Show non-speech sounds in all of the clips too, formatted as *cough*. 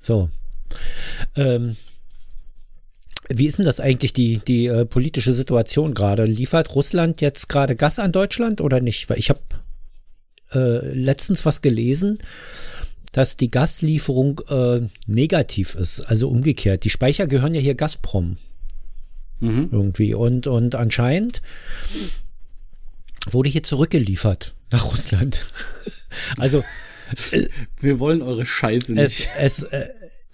So. Ähm, wie ist denn das eigentlich, die, die äh, politische Situation gerade? Liefert Russland jetzt gerade Gas an Deutschland oder nicht? Weil ich habe äh, letztens was gelesen, dass die Gaslieferung äh, negativ ist, also umgekehrt. Die Speicher gehören ja hier Gazprom. Mhm. Irgendwie. Und, und anscheinend wurde hier zurückgeliefert nach Russland. *laughs* also *laughs* wir wollen eure Scheiße nicht. Es, es, äh,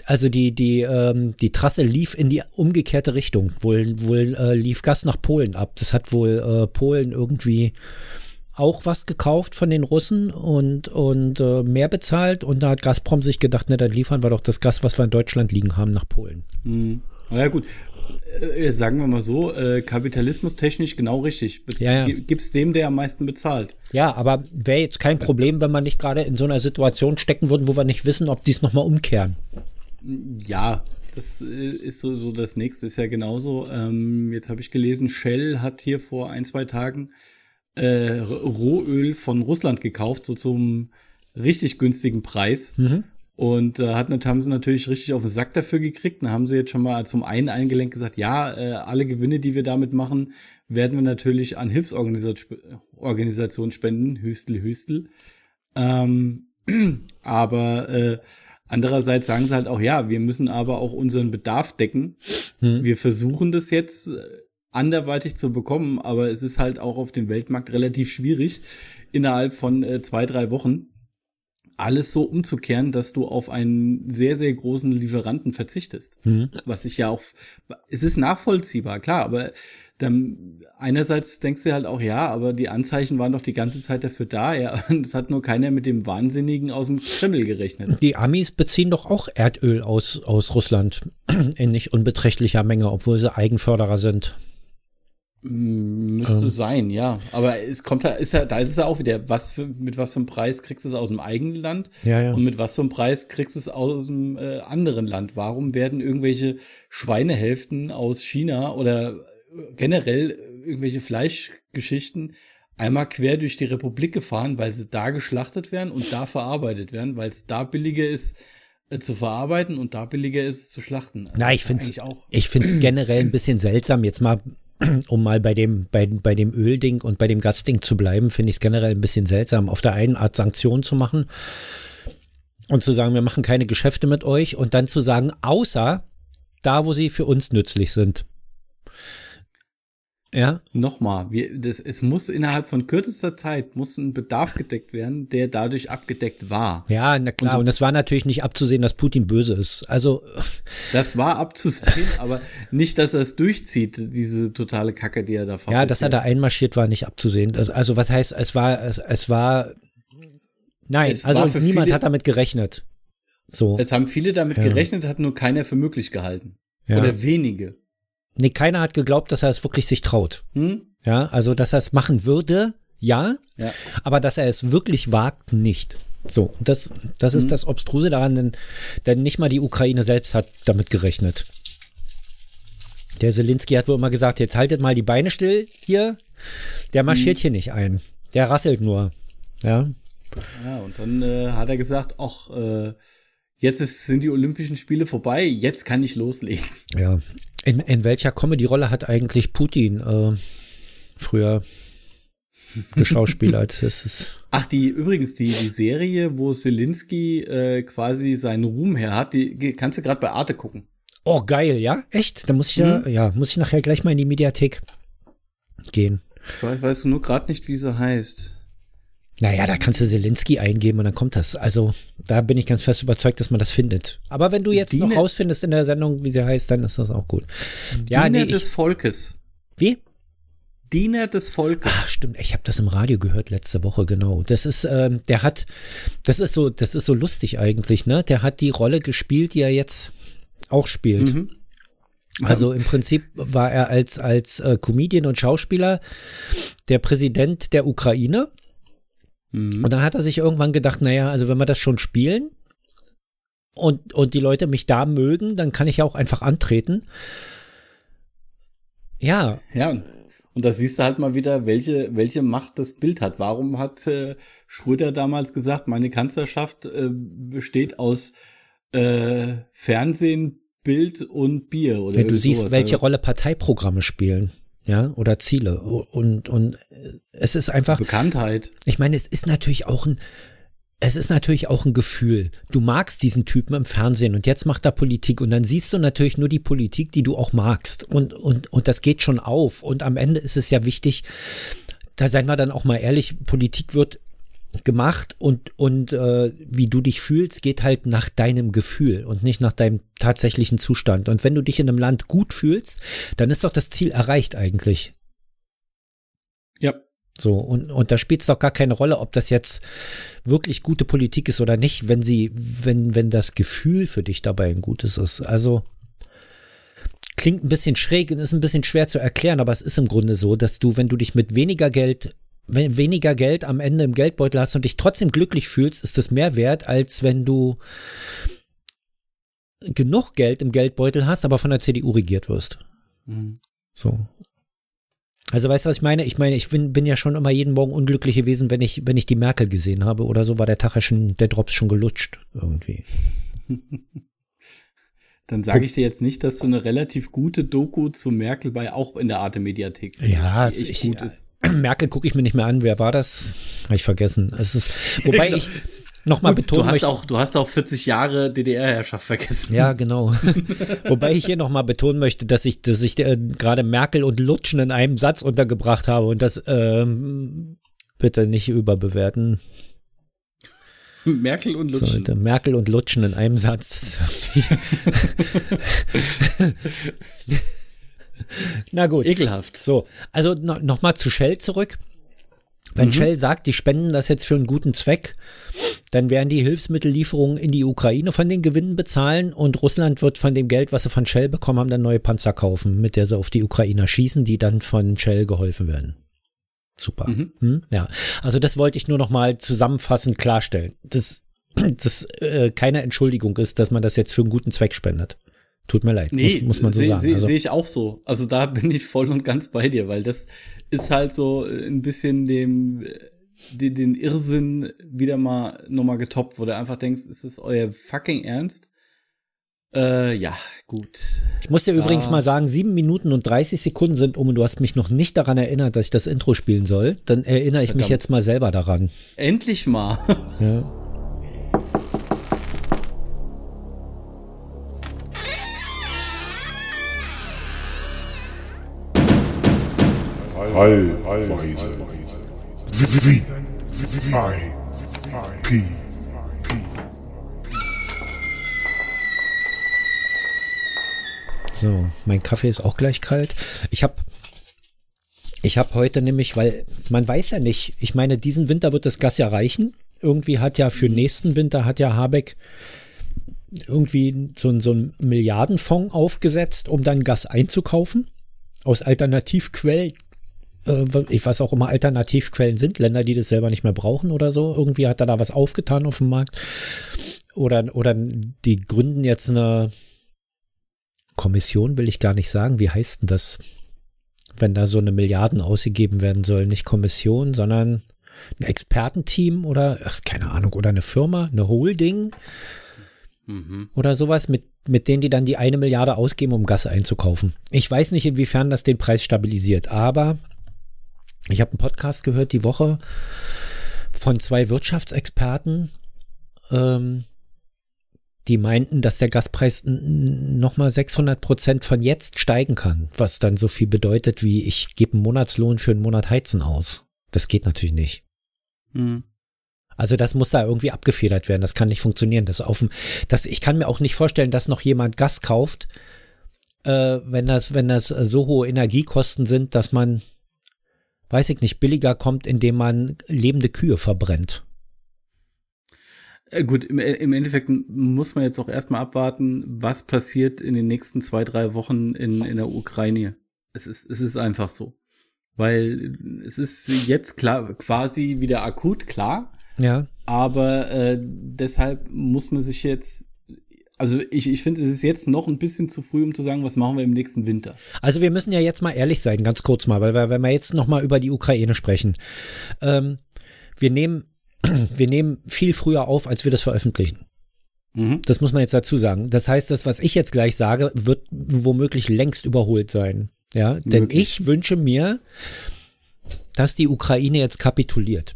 also die, die, ähm, die Trasse lief in die umgekehrte Richtung. Wohl, wohl äh, lief Gas nach Polen ab. Das hat wohl äh, Polen irgendwie auch was gekauft von den Russen und, und äh, mehr bezahlt. Und da hat Gazprom sich gedacht, na, dann liefern wir doch das Gas, was wir in Deutschland liegen haben, nach Polen. Mhm. Ja gut, äh, sagen wir mal so, äh, kapitalismustechnisch genau richtig. Bez ja, ja. Gibt's dem, der am meisten bezahlt. Ja, aber wäre jetzt kein Problem, wenn wir nicht gerade in so einer Situation stecken würden, wo wir nicht wissen, ob die es nochmal umkehren. Ja, das äh, ist so, so das nächste, ist ja genauso. Ähm, jetzt habe ich gelesen, Shell hat hier vor ein, zwei Tagen äh, Rohöl von Russland gekauft, so zum richtig günstigen Preis. Mhm. Und äh, hat, haben sie natürlich richtig auf den Sack dafür gekriegt. Dann haben sie jetzt schon mal zum einen eingelenkt gesagt, ja, äh, alle Gewinne, die wir damit machen, werden wir natürlich an Hilfsorganisationen spenden. Hüstel, Hüstel. Ähm, *clears throat* aber äh, andererseits sagen sie halt auch, ja, wir müssen aber auch unseren Bedarf decken. Hm. Wir versuchen das jetzt äh, anderweitig zu bekommen, aber es ist halt auch auf dem Weltmarkt relativ schwierig, innerhalb von äh, zwei, drei Wochen alles so umzukehren, dass du auf einen sehr, sehr großen Lieferanten verzichtest. Mhm. Was ich ja auch, es ist nachvollziehbar, klar, aber dann einerseits denkst du halt auch, ja, aber die Anzeichen waren doch die ganze Zeit dafür da, ja, *laughs* und es hat nur keiner mit dem Wahnsinnigen aus dem Kreml gerechnet. Die Amis beziehen doch auch Erdöl aus, aus Russland *clears throat* in nicht unbeträchtlicher Menge, obwohl sie Eigenförderer sind. Müsste ähm. sein, ja. Aber es kommt da, ist ja, da ist es ja auch wieder, was für, mit was für einem Preis kriegst du es aus dem eigenen Land? Ja, ja. Und mit was für einem Preis kriegst du es aus dem äh, anderen Land? Warum werden irgendwelche Schweinehälften aus China oder generell irgendwelche Fleischgeschichten einmal quer durch die Republik gefahren, weil sie da geschlachtet werden und da verarbeitet werden, weil es da billiger ist, äh, zu verarbeiten und da billiger ist zu schlachten. Also Na, ich finde es ich finde es *clears throat* generell ein bisschen seltsam jetzt mal *clears throat* um mal bei dem, bei, bei dem Ölding und bei dem Gasding zu bleiben, finde ich es generell ein bisschen seltsam, auf der einen Art Sanktionen zu machen und zu sagen, wir machen keine Geschäfte mit euch und dann zu sagen, außer da, wo sie für uns nützlich sind. Ja. Nochmal, wir, das, es muss innerhalb von kürzester Zeit muss ein Bedarf gedeckt werden, der dadurch abgedeckt war. Ja, na klar. Und, und es war natürlich nicht abzusehen, dass Putin böse ist. Also. *laughs* Das war abzusehen, aber nicht, dass er es durchzieht, diese totale Kacke, die er da fährt. Ja, dass er da einmarschiert war, nicht abzusehen. Also, was heißt, es war, es, es war, nein, es also war niemand hat damit gerechnet. So. Jetzt haben viele damit ja. gerechnet, hat nur keiner für möglich gehalten. Ja. Oder wenige. Nee, keiner hat geglaubt, dass er es wirklich sich traut. Hm? Ja, also dass er es machen würde, ja, ja, aber dass er es wirklich wagt, nicht. So, das, das ist hm. das Obstruse daran, denn, denn nicht mal die Ukraine selbst hat damit gerechnet. Der Zelensky hat wohl immer gesagt, jetzt haltet mal die Beine still hier. Der marschiert hm. hier nicht ein. Der rasselt nur. Ja. Ja, und dann äh, hat er gesagt, ach, äh, jetzt ist, sind die Olympischen Spiele vorbei, jetzt kann ich loslegen. Ja. In, in welcher Comedy-Rolle hat eigentlich Putin äh, früher geschauspielert? *laughs* Das ist Ach, die übrigens die, die Serie, wo Zelensky äh, quasi seinen Ruhm her hat, die kannst du gerade bei Arte gucken. Oh, geil, ja? Echt? Da muss ich ja, mhm. ja, muss ich nachher gleich mal in die Mediathek gehen. Ich weiß, weißt du nur gerade nicht, wie sie heißt. Naja, da kannst du Zelensky eingeben und dann kommt das. Also, da bin ich ganz fest überzeugt, dass man das findet. Aber wenn du jetzt Diener, noch rausfindest in der Sendung, wie sie heißt, dann ist das auch gut. Ja, Diener nee, des Volkes. Wie? Diener des Volkes. Ach, stimmt. Ich habe das im Radio gehört letzte Woche, genau. Das ist, ähm, der hat, das ist so, das ist so lustig eigentlich, ne? Der hat die Rolle gespielt, die er jetzt auch spielt. Mhm. Also im Prinzip war er als, als äh, Comedian und Schauspieler der Präsident der Ukraine Mhm. Und dann hat er sich irgendwann gedacht, naja, also wenn wir das schon spielen und, und die Leute mich da mögen, dann kann ich ja auch einfach antreten. Ja. Ja, und da siehst du halt mal wieder, welche, welche Macht das Bild hat. Warum hat äh, Schröder damals gesagt, meine Kanzlerschaft äh, besteht aus äh, Fernsehen, Bild und Bier. Oder ja, du siehst, sowas. welche also Rolle Parteiprogramme spielen ja, oder Ziele. Und, und es ist einfach. Bekanntheit. Ich meine, es ist natürlich auch ein, es ist natürlich auch ein Gefühl. Du magst diesen Typen im Fernsehen und jetzt macht er Politik und dann siehst du natürlich nur die Politik, die du auch magst. Und, und, und das geht schon auf. Und am Ende ist es ja wichtig, da seien wir dann auch mal ehrlich, Politik wird gemacht und, und äh, wie du dich fühlst, geht halt nach deinem Gefühl und nicht nach deinem tatsächlichen Zustand. Und wenn du dich in einem Land gut fühlst, dann ist doch das Ziel erreicht eigentlich. Ja. So, und, und da spielt es doch gar keine Rolle, ob das jetzt wirklich gute Politik ist oder nicht, wenn sie, wenn, wenn das Gefühl für dich dabei ein gutes ist. Also klingt ein bisschen schräg und ist ein bisschen schwer zu erklären, aber es ist im Grunde so, dass du, wenn du dich mit weniger Geld wenn weniger Geld am Ende im Geldbeutel hast und dich trotzdem glücklich fühlst, ist das mehr wert, als wenn du genug Geld im Geldbeutel hast, aber von der CDU regiert wirst. Mhm. So. Also weißt du, was ich meine? Ich meine, ich bin, bin ja schon immer jeden Morgen unglücklich gewesen, wenn ich, wenn ich die Merkel gesehen habe oder so, war der Tag ja schon, der Drops schon gelutscht irgendwie. *laughs* Dann sage ich dir jetzt nicht, dass du eine relativ gute Doku zu Merkel bei auch in der Arte Mediathek ja, echt ich, gut ist. Merkel gucke ich mir nicht mehr an. Wer war das? Habe ich vergessen. Es ist, wobei *laughs* ich nochmal betonen du hast möchte. Auch, du hast auch 40 Jahre DDR-Herrschaft vergessen. Ja, genau. *laughs* wobei ich hier nochmal betonen möchte, dass ich, dass ich äh, gerade Merkel und Lutschen in einem Satz untergebracht habe und das ähm, bitte nicht überbewerten. Merkel und Lutschen. So, Merkel und Lutschen in einem Satz. *laughs* Na gut. Ekelhaft. So, also no, nochmal zu Shell zurück. Wenn mhm. Shell sagt, die spenden das jetzt für einen guten Zweck, dann werden die Hilfsmittellieferungen in die Ukraine von den Gewinnen bezahlen und Russland wird von dem Geld, was sie von Shell bekommen haben, dann neue Panzer kaufen, mit der sie auf die Ukrainer schießen, die dann von Shell geholfen werden. Super. Mhm. Hm? Ja, also das wollte ich nur noch mal zusammenfassend klarstellen. dass *clears throat* das äh, keine Entschuldigung ist, dass man das jetzt für einen guten Zweck spendet. Tut mir leid, nee, muss, muss man so seh, sagen. Sehe also, seh ich auch so. Also da bin ich voll und ganz bei dir, weil das ist halt so ein bisschen dem den, den Irrsinn wieder mal nochmal getoppt, wo du einfach denkst, ist das euer fucking Ernst? Äh, ja, gut. Ich muss dir da. übrigens mal sagen, sieben Minuten und 30 Sekunden sind um und du hast mich noch nicht daran erinnert, dass ich das Intro spielen soll. Dann erinnere ich Verdammt. mich jetzt mal selber daran. Endlich mal. *laughs* Ja. Allweise. P. So, mein Kaffee ist auch gleich kalt. Ich habe ich habe heute nämlich, weil man weiß ja nicht, ich meine, diesen Winter wird das Gas ja reichen. Irgendwie hat ja für nächsten Winter hat ja Habeck irgendwie so, so einen Milliardenfonds aufgesetzt, um dann Gas einzukaufen aus Alternativquellen, äh, ich weiß auch immer Alternativquellen sind, Länder, die das selber nicht mehr brauchen oder so. Irgendwie hat er da was aufgetan auf dem Markt. Oder, oder die gründen jetzt eine Kommission, will ich gar nicht sagen. Wie heißt denn das? Wenn da so eine Milliarden ausgegeben werden soll, nicht Kommission, sondern ein Expertenteam oder, ach, keine Ahnung, oder eine Firma, eine Holding mhm. oder sowas, mit, mit denen die dann die eine Milliarde ausgeben, um Gas einzukaufen. Ich weiß nicht, inwiefern das den Preis stabilisiert, aber ich habe einen Podcast gehört die Woche von zwei Wirtschaftsexperten, ähm, die meinten, dass der Gaspreis nochmal 600 Prozent von jetzt steigen kann, was dann so viel bedeutet wie ich gebe einen Monatslohn für einen Monat Heizen aus. Das geht natürlich nicht. Mhm. Also das muss da irgendwie abgefedert werden. Das kann nicht funktionieren. Das auf dem, das, ich kann mir auch nicht vorstellen, dass noch jemand Gas kauft, äh, wenn das, wenn das so hohe Energiekosten sind, dass man weiß ich nicht, billiger kommt, indem man lebende Kühe verbrennt. Äh, gut, im, im, Endeffekt muss man jetzt auch erstmal abwarten, was passiert in den nächsten zwei, drei Wochen in, in der Ukraine. Es ist, es ist einfach so. Weil es ist jetzt klar, quasi wieder akut, klar. Ja. Aber äh, deshalb muss man sich jetzt also ich, ich finde, es ist jetzt noch ein bisschen zu früh, um zu sagen, was machen wir im nächsten Winter. Also wir müssen ja jetzt mal ehrlich sein, ganz kurz mal, weil wir, wenn wir jetzt noch mal über die Ukraine sprechen, ähm, wir nehmen, wir nehmen viel früher auf, als wir das veröffentlichen. Mhm. Das muss man jetzt dazu sagen. Das heißt, das, was ich jetzt gleich sage, wird womöglich längst überholt sein. Ja, denn Möglich. ich wünsche mir, dass die Ukraine jetzt kapituliert.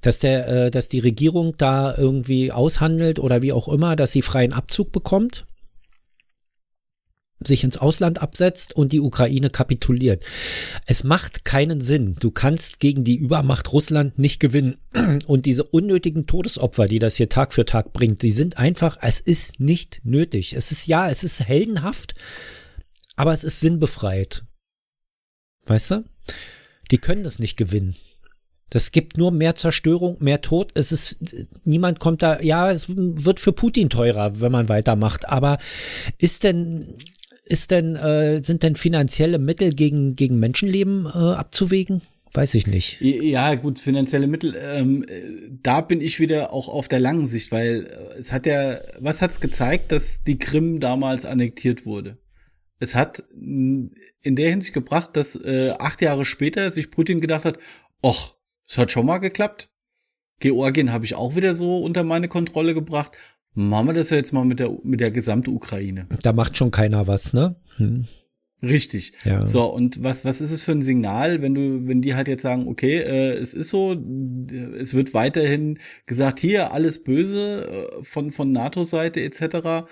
Dass der, äh, dass die Regierung da irgendwie aushandelt oder wie auch immer, dass sie freien Abzug bekommt sich ins Ausland absetzt und die Ukraine kapituliert. Es macht keinen Sinn. Du kannst gegen die Übermacht Russland nicht gewinnen. *clears throat* Und diese unnötigen Todesopfer, die das hier Tag für Tag bringt, die sind einfach, es ist nicht nötig. Es ist ja, es ist heldenhaft, aber es ist sinnbefreit. Weißt du? Die können das nicht gewinnen. Das gibt nur mehr Zerstörung, mehr Tod. Es ist, niemand kommt da, ja, es wird für Putin teurer, wenn man weitermacht. Aber ist denn, ist denn, äh, sind denn finanzielle Mittel gegen, gegen Menschenleben äh, abzuwägen? Weiß ich nicht. Ja, gut, finanzielle Mittel, ähm, da bin ich wieder auch auf der langen Sicht, weil äh, es hat ja, was hat's gezeigt, dass die Krim damals annektiert wurde? Es hat in der Hinsicht gebracht, dass äh, acht Jahre später sich Putin gedacht hat, ach, es hat schon mal geklappt. Georgien habe ich auch wieder so unter meine Kontrolle gebracht machen wir das ja jetzt mal mit der, mit der gesamten Ukraine. Da macht schon keiner was, ne? Hm. Richtig. Ja. So, und was, was ist es für ein Signal, wenn du, wenn die halt jetzt sagen, okay, äh, es ist so, es wird weiterhin gesagt, hier alles böse äh, von, von NATO-Seite etc.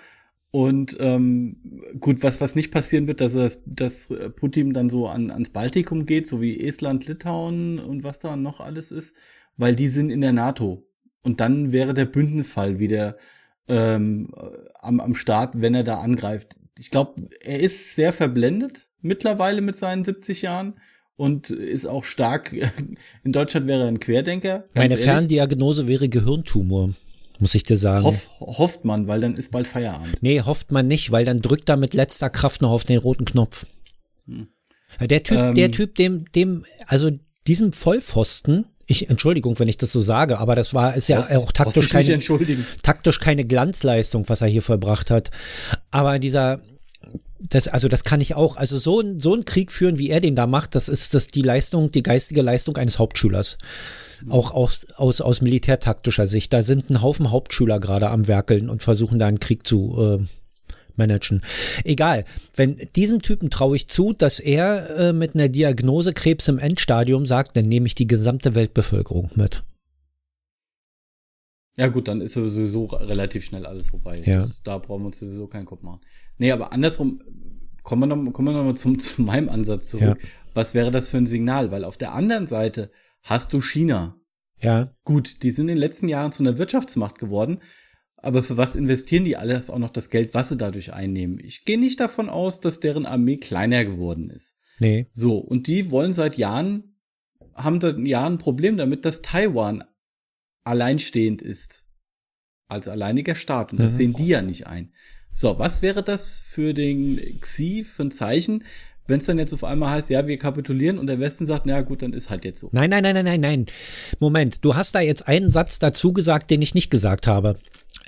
Und ähm, gut, was, was nicht passieren wird, dass, es, dass Putin dann so an, ans Baltikum geht, so wie Estland, Litauen und was da noch alles ist, weil die sind in der NATO. Und dann wäre der Bündnisfall wieder ähm, am, am Start, wenn er da angreift. Ich glaube, er ist sehr verblendet mittlerweile mit seinen 70 Jahren und ist auch stark. *laughs* In Deutschland wäre er ein Querdenker. Meine ehrlich. Ferndiagnose wäre Gehirntumor. Muss ich dir sagen. Hoff, hofft man, weil dann ist bald Feierabend. Nee, hofft man nicht, weil dann drückt er mit letzter Kraft noch auf den roten Knopf. Hm. Der Typ, ähm, der Typ, dem, dem, also diesem Vollpfosten, ich, Entschuldigung, wenn ich das so sage, aber das war, ist ja das, auch taktisch keine, taktisch keine Glanzleistung, was er hier vollbracht hat. Aber dieser, das, also das kann ich auch, also so, so ein Krieg führen, wie er den da macht, das ist das die Leistung, die geistige Leistung eines Hauptschülers. Auch aus, aus, aus militärtaktischer Sicht. Da sind ein Haufen Hauptschüler gerade am Werkeln und versuchen da einen Krieg zu, äh, managen. Egal, wenn diesem Typen traue ich zu, dass er äh, mit einer Diagnose Krebs im Endstadium sagt, dann nehme ich die gesamte Weltbevölkerung mit. Ja gut, dann ist sowieso relativ schnell alles vorbei. Ja. Das, da brauchen wir uns sowieso keinen Kopf machen. Nee, aber andersrum, kommen wir noch, kommen wir noch mal zum, *laughs* zu meinem Ansatz zurück. Ja. Was wäre das für ein Signal? Weil auf der anderen Seite hast du China. Ja. Gut, die sind in den letzten Jahren zu einer Wirtschaftsmacht geworden. Aber für was investieren die alles auch noch das Geld, was sie dadurch einnehmen? Ich gehe nicht davon aus, dass deren Armee kleiner geworden ist. Nee. So, und die wollen seit Jahren, haben seit Jahren ein Problem damit, dass Taiwan alleinstehend ist. Als alleiniger Staat. Und das mhm. sehen die ja nicht ein. So, was wäre das für den Xi für ein Zeichen, wenn es dann jetzt auf einmal heißt, ja, wir kapitulieren und der Westen sagt, na gut, dann ist halt jetzt so. Nein, nein, nein, nein, nein, nein. Moment, du hast da jetzt einen Satz dazu gesagt, den ich nicht gesagt habe.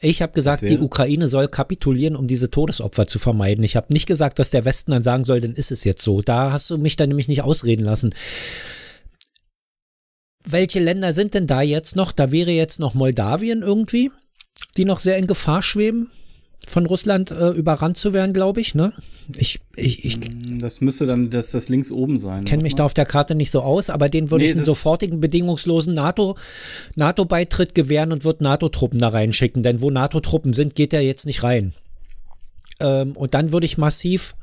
Ich habe gesagt, die Ukraine soll kapitulieren, um diese Todesopfer zu vermeiden. Ich habe nicht gesagt, dass der Westen dann sagen soll, dann ist es jetzt so. Da hast du mich dann nämlich nicht ausreden lassen. Welche Länder sind denn da jetzt noch? Da wäre jetzt noch Moldawien irgendwie, die noch sehr in Gefahr schweben von Russland äh, überrannt zu werden, glaube ich. Ne? Ich, ich, ich, mm, das müsste dann das, das links oben sein. Kenne mich da auf der Karte nicht so aus, aber den würde nee, ich einen sofortigen bedingungslosen NATO, NATO-Beitritt gewähren und würde NATO-Truppen da reinschicken. Denn wo NATO-Truppen sind, geht er jetzt nicht rein. Ähm, und dann würde ich massiv,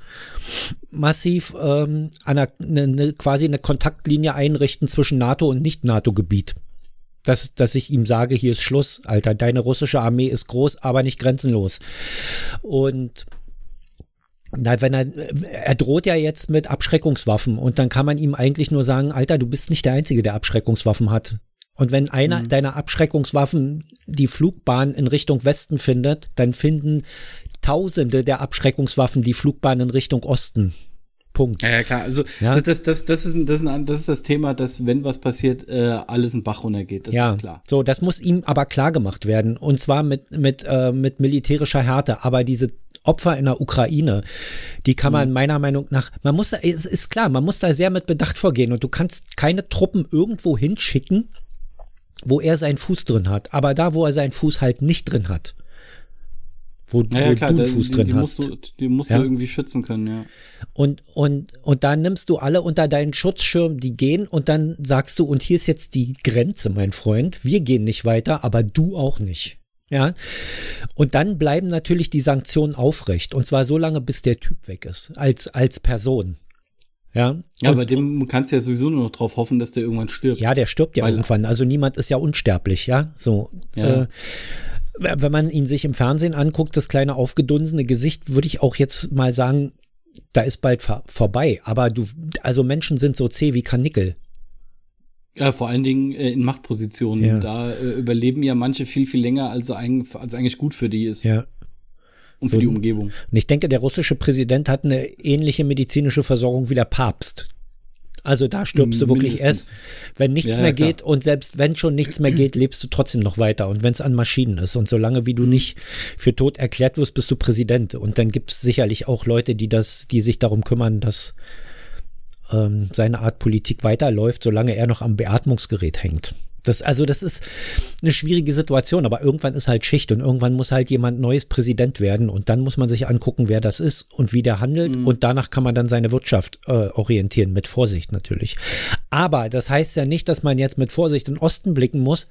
massiv ähm, eine, eine, quasi eine Kontaktlinie einrichten zwischen NATO und Nicht-NATO-Gebiet dass, dass ich ihm sage, hier ist Schluss, Alter, deine russische Armee ist groß, aber nicht grenzenlos. Und na, wenn er, er droht ja jetzt mit Abschreckungswaffen und dann kann man ihm eigentlich nur sagen, Alter, du bist nicht der Einzige, der Abschreckungswaffen hat. Und wenn einer mhm. deiner Abschreckungswaffen die Flugbahn in Richtung Westen findet, dann finden Tausende der Abschreckungswaffen die Flugbahn in Richtung Osten. Punkt. Ja, ja klar. Also ja. Das, das, das, ist, das, ist ein, das ist das Thema, dass wenn was passiert, äh, alles in Bach runtergeht. Das ja, ist klar. So, das muss ihm aber klar gemacht werden. Und zwar mit, mit, äh, mit militärischer Härte. Aber diese Opfer in der Ukraine, die kann man mhm. meiner Meinung nach, man muss da, es ist klar, man muss da sehr mit Bedacht vorgehen und du kannst keine Truppen irgendwo hinschicken, wo er seinen Fuß drin hat. Aber da, wo er seinen Fuß halt nicht drin hat, wo, Ja, ja, wo klar, du einen Fuß die, drin die hast. du, die musst Ja. du irgendwie schützen können, ja. Und, und, und da nimmst du alle unter deinen Schutzschirm, die gehen, und dann sagst du, und hier ist jetzt die Grenze, mein Freund. Wir gehen nicht weiter, aber du auch nicht. Ja. Und dann bleiben natürlich die Sanktionen aufrecht. Und zwar so lange, bis der Typ weg ist. Als, als Person. Ja. Ja, Und- bei dem kannst du ja sowieso nur noch drauf hoffen, dass der irgendwann stirbt. Ja, der stirbt ja Weil- irgendwann. Also niemand ist ja unsterblich, ja. So. Ja. Äh, wenn man ihn sich im Fernsehen anguckt, das kleine aufgedunsene Gesicht, würde ich auch jetzt mal sagen, da ist bald vor vorbei. Aber du, also Menschen sind so zäh wie Karnickel. Ja, vor allen Dingen äh, in Machtpositionen. Ja. Da äh, überleben ja manche viel, viel länger, als, eigentlich- als eigentlich gut für die ist Ja. und so- für die Umgebung. Und ich denke, der russische Präsident hat eine ähnliche medizinische Versorgung wie der Papst. Also da stirbst du wirklich Mindestens. erst, wenn nichts Ja, mehr klar. geht und selbst wenn schon nichts mehr geht, lebst du trotzdem noch weiter und wenn es an Maschinen ist und solange wie du nicht für tot erklärt wirst, bist du Präsident und dann gibt es sicherlich auch Leute, die das, die sich darum kümmern, dass ähm, seine Art Politik weiterläuft, solange er noch am Beatmungsgerät hängt. Das, also das ist eine schwierige Situation, aber irgendwann ist halt Schicht und irgendwann muss halt jemand Neues Präsident werden und dann muss man sich angucken, wer das ist und wie der handelt und danach kann man dann seine Wirtschaft äh, orientieren, mit Vorsicht natürlich. Aber das heißt ja nicht, dass man jetzt mit Vorsicht in den Osten blicken muss,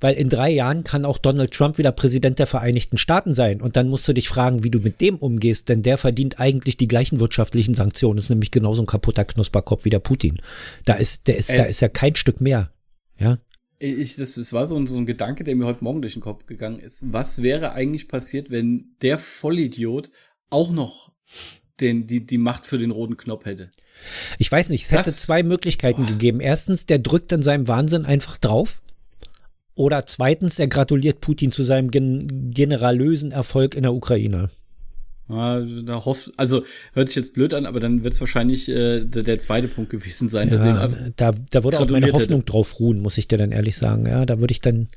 weil in drei Jahren kann auch Donald Trump wieder Präsident der Vereinigten Staaten sein und dann musst du dich fragen, wie du mit dem umgehst, denn der verdient eigentlich die gleichen wirtschaftlichen Sanktionen, ist nämlich genauso ein kaputter Knusperkopf wie der Putin. Da ist, der ist, Äh. da ist ja kein Stück mehr. Ja. Ich, das, das war so ein, so ein Gedanke, der mir heute Morgen durch den Kopf gegangen ist. Was wäre eigentlich passiert, wenn der Vollidiot auch noch den, die, die Macht für den roten Knopf hätte? Ich weiß nicht, es hätte Das- zwei Möglichkeiten gegeben. Erstens, der drückt in seinem Wahnsinn einfach drauf. Oder zweitens, er gratuliert Putin zu seinem gen generalösen Erfolg in der Ukraine. Ja, da hofft, also hört sich jetzt blöd an, aber dann wird es wahrscheinlich äh, der, der zweite Punkt gewesen sein, Ja, da, da würde auch meine Hoffnung drauf ruhen, muss ich dir dann ehrlich sagen. Ja, da würde ich dann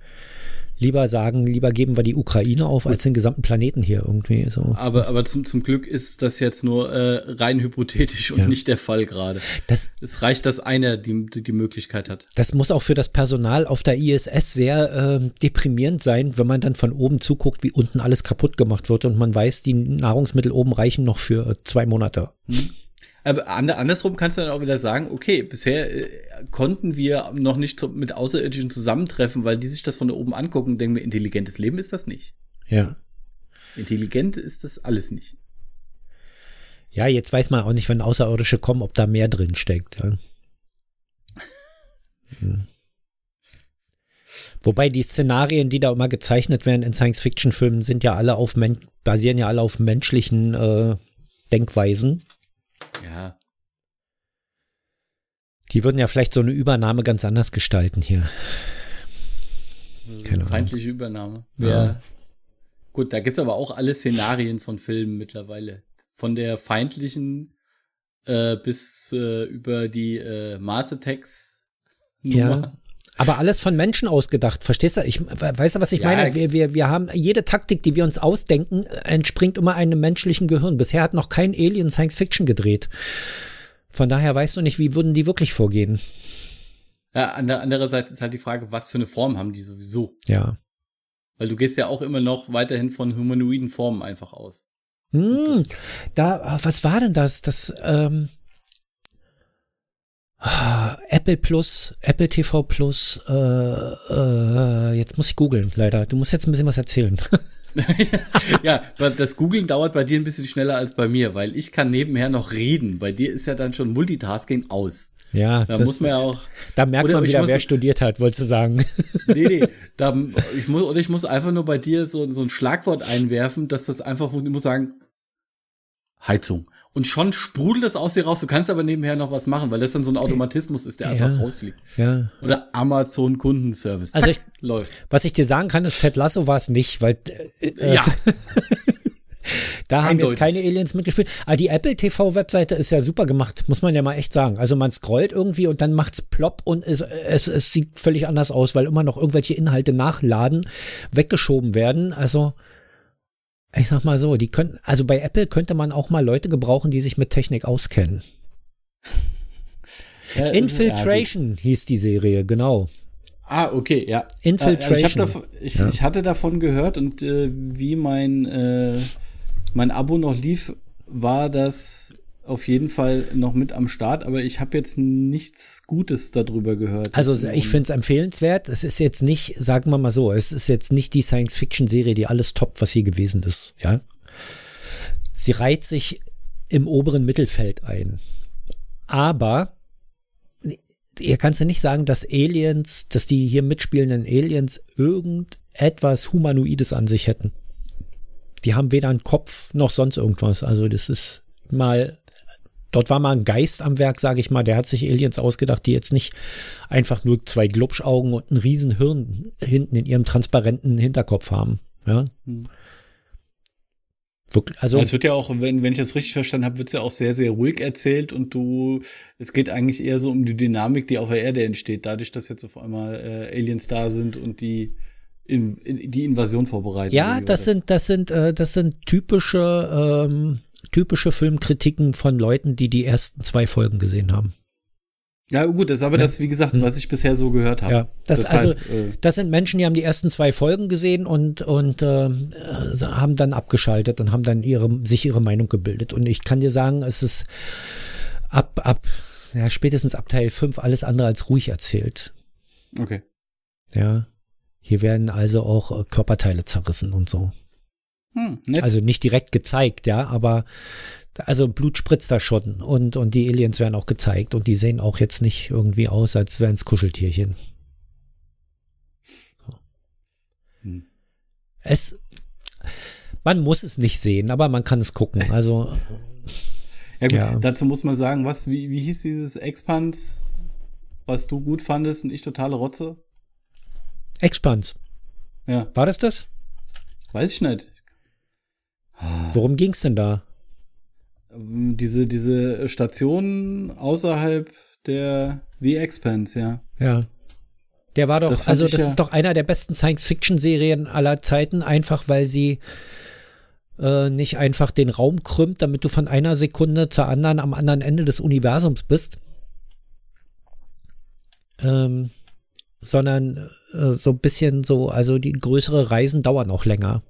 lieber sagen, lieber geben wir die Ukraine auf, als den gesamten Planeten hier irgendwie. So. aber, aber zum, zum Glück ist das jetzt nur äh, rein hypothetisch und Ja. nicht der Fall gerade. Das, Es reicht, dass einer die, die, Möglichkeit hat. das muss auch für das Personal auf der ISS sehr ähm, deprimierend sein, wenn man dann von oben zuguckt, wie unten alles kaputt gemacht wird und man weiß, die Nahrungsmittel oben reichen noch für äh, zwei Monate. Aber ander- andersrum kannst du dann auch wieder sagen, okay, bisher äh, konnten wir noch nicht mit Außerirdischen zusammentreffen, weil die sich das von da oben angucken und denken, intelligentes Leben ist das nicht. Ja. Intelligent ist das alles nicht. Ja, jetzt weiß man auch nicht, wenn Außerirdische kommen, ob da mehr drin steckt. Ja. *laughs* Hm. Wobei die Szenarien, die da immer gezeichnet werden in Science-Fiction-Filmen, sind ja alle auf basieren ja alle auf menschlichen äh, Denkweisen. Ja. Die würden ja vielleicht so eine Übernahme ganz anders gestalten hier. Keine Ahnung. feindliche Übernahme. Ja. Ja. Gut, da gibt's aber auch alle Szenarien von Filmen mittlerweile. Von der feindlichen äh, bis äh, über die äh, Mars Attacks. Ja. Aber alles von Menschen ausgedacht, verstehst du? Ich weißt du, was ich Ja, meine? Wir, wir, wir haben jede Taktik, die wir uns ausdenken, entspringt immer einem menschlichen Gehirn. Bisher hat noch kein Alien Science Fiction gedreht. Von daher weißt du nicht, wie würden die wirklich vorgehen. ja ander, andererseits ist halt die Frage, was für eine Form haben die sowieso? Ja. Weil du gehst ja auch immer noch weiterhin von humanoiden Formen einfach aus. Hm, da, was war denn das? Das, ähm, Apple Plus, Apple TV Plus, äh, äh, jetzt muss ich googeln, leider. Du musst jetzt ein bisschen was erzählen. *laughs* ja, das Googlen dauert bei dir ein bisschen schneller als bei mir, weil ich kann nebenher noch reden. Bei dir ist ja dann schon Multitasking aus. Ja, Da das, muss man ja auch. da merkt man wieder, muss- wer studiert hat, wolltest du sagen. Nee, nee. *laughs* Da, ich muss, oder ich muss einfach nur bei dir so, so ein Schlagwort einwerfen, dass das einfach, ich muss sagen, Heizung. Und schon sprudelt das aus dir raus. Du kannst aber nebenher noch was machen, weil das dann so ein Automatismus ist, der einfach Ja. rausfliegt. Ja. Oder Amazon Kundenservice. Also Zack, läuft. Was ich dir sagen kann, ist, Ted Lasso war es nicht, weil äh, äh, Ja, *laughs* da haben eindeutig. jetzt keine Aliens mitgespielt. Aber die Apple TV-Webseite ist ja super gemacht, muss man ja mal echt sagen. Also man scrollt irgendwie und dann macht's plopp und es, es, es sieht völlig anders aus, weil immer noch irgendwelche Inhalte nachladen, weggeschoben werden. Also ich sag mal so, die können, also bei Apple könnte man auch mal Leute gebrauchen, die sich mit Technik auskennen. Ja, Infiltration hieß die Serie, genau. Ah, okay, ja. Infiltration. Also ich, davon, ich, ja. ich, hatte davon gehört und äh, wie mein, äh, mein Abo noch lief, war das auf jeden Fall noch mit am Start, aber ich habe jetzt nichts Gutes darüber gehört. Also ich finde es empfehlenswert. Es ist jetzt nicht, sagen wir mal so, es ist jetzt nicht die Science-Fiction-Serie, die alles toppt, was hier gewesen ist. Ja, sie reiht sich im oberen Mittelfeld ein, aber ihr kannst ja nicht sagen, dass Aliens, dass die hier mitspielenden Aliens irgendetwas Humanoides an sich hätten. Die haben weder einen Kopf noch sonst irgendwas. Also das ist mal Dort war mal ein Geist am Werk, sage ich mal, der hat sich Aliens ausgedacht, die jetzt nicht einfach nur zwei Glubschaugen und ein Riesenhirn hinten in ihrem transparenten Hinterkopf haben. Ja. Hm. Also, es wird ja auch, wenn, wenn ich das richtig verstanden habe, wird es ja auch sehr, sehr ruhig erzählt und du, es geht eigentlich eher so um die Dynamik, die auf der Erde entsteht, dadurch, dass jetzt auf einmal äh, Aliens da sind und die in, in, die Invasion vorbereiten. Ja, das, das sind, das sind, äh, das sind typische ähm, typische Filmkritiken von Leuten, die die ersten zwei Folgen gesehen haben. Ja, gut, das ist aber ja. das, wie gesagt, hm. was ich bisher so gehört habe. Ja, das, Deshalb, also, äh, das sind Menschen, die haben die ersten zwei Folgen gesehen und, und äh, haben dann abgeschaltet und haben dann ihre, sich ihre Meinung gebildet. Und ich kann dir sagen, es ist ab, ab, ja, spätestens ab Teil 5 alles andere als ruhig erzählt. Okay. Ja. Hier werden also auch äh, Körperteile zerrissen und so. Hm, also nicht direkt gezeigt, ja, aber also Blut spritzt da schon und, und die Aliens werden auch gezeigt und die sehen auch jetzt nicht irgendwie aus, als wären es Kuscheltierchen. So. Hm. Es, man muss es nicht sehen, aber man kann es gucken. Also ja, gut, ja. dazu muss man sagen, was, wie, wie hieß dieses Expans, was du gut fandest und ich totale Rotze? Expans. Ja. War das das? Weiß ich nicht. Worum ging's denn da? Ähm, diese, diese Station außerhalb der The Expanse, ja. Ja. Der war doch, das also das ja ist doch einer der besten Science-Fiction-Serien aller Zeiten, einfach weil sie äh, nicht einfach den Raum krümmt, damit du von einer Sekunde zur anderen am anderen Ende des Universums bist. Ähm, sondern äh, so ein bisschen so, also die größere Reisen dauern auch länger.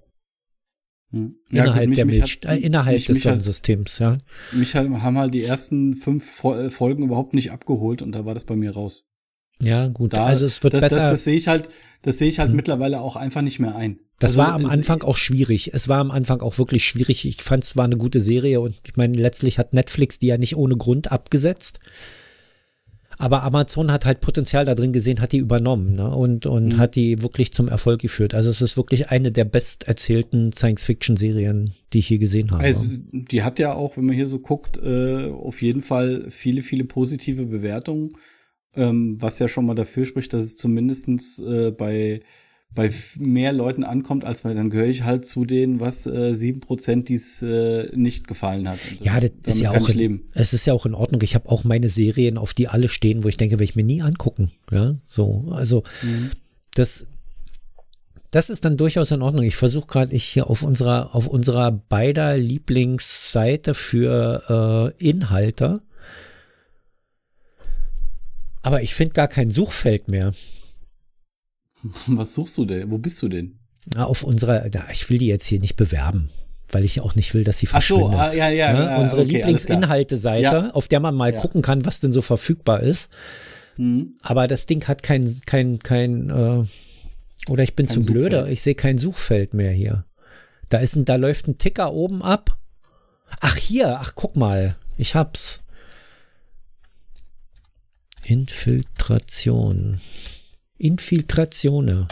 Hm. Ja, innerhalb gut, der Milch, hat, äh, innerhalb mich, des mich Sonnensystems, ja. Mich haben halt die ersten fünf äh, Folgen überhaupt nicht abgeholt und da war das bei mir raus. Ja, gut. Da, also es wird das, besser. Das, das sehe ich halt, das sehe ich halt hm. mittlerweile auch einfach nicht mehr ein. Das also, war am Anfang auch schwierig. Es war am Anfang auch wirklich schwierig. Ich fand es war eine gute Serie und ich meine, letztlich hat Netflix die ja nicht ohne Grund abgesetzt. Aber Amazon hat halt Potenzial da drin gesehen, hat die übernommen ne? und, und mhm. hat die wirklich zum Erfolg geführt. Also es ist wirklich eine der best erzählten Science-Fiction-Serien, die ich hier gesehen habe. Also die hat ja auch, wenn man hier so guckt, äh, auf jeden Fall viele, viele positive Bewertungen, ähm, was ja schon mal dafür spricht, dass es zumindestens äh, bei bei mehr Leuten ankommt, als bei, dann gehöre ich halt zu denen, was äh, sieben äh, Prozent dies äh, nicht gefallen hat. Das, ja, das ist ja auch in, es ist ja auch in Ordnung. Ich habe auch meine Serien, auf die alle stehen, wo ich denke, will ich mir nie angucken. Ja, so, also mhm. das, das ist dann durchaus in Ordnung. Ich versuche gerade, ich hier auf unserer, auf unserer beider Lieblingsseite für äh, Inhalte, aber ich finde gar kein Suchfeld mehr. *laughs* Was suchst du denn? Wo bist du denn? Na, auf unserer, na, ich will die jetzt hier nicht bewerben, weil ich auch nicht will, dass sie verschwindet. Ach so, ah, ja, ja, ja, ja Unsere okay, Lieblingsinhalte-Seite, ja. auf der man mal ja. gucken kann, was denn so verfügbar ist. Mhm. Aber das Ding hat kein, kein, kein, äh, oder ich bin kein zu blöde, ich sehe kein Suchfeld mehr hier. Da ist ein, da läuft ein Ticker oben ab. Ach hier, ach guck mal, ich hab's. Infiltration. Infiltratione.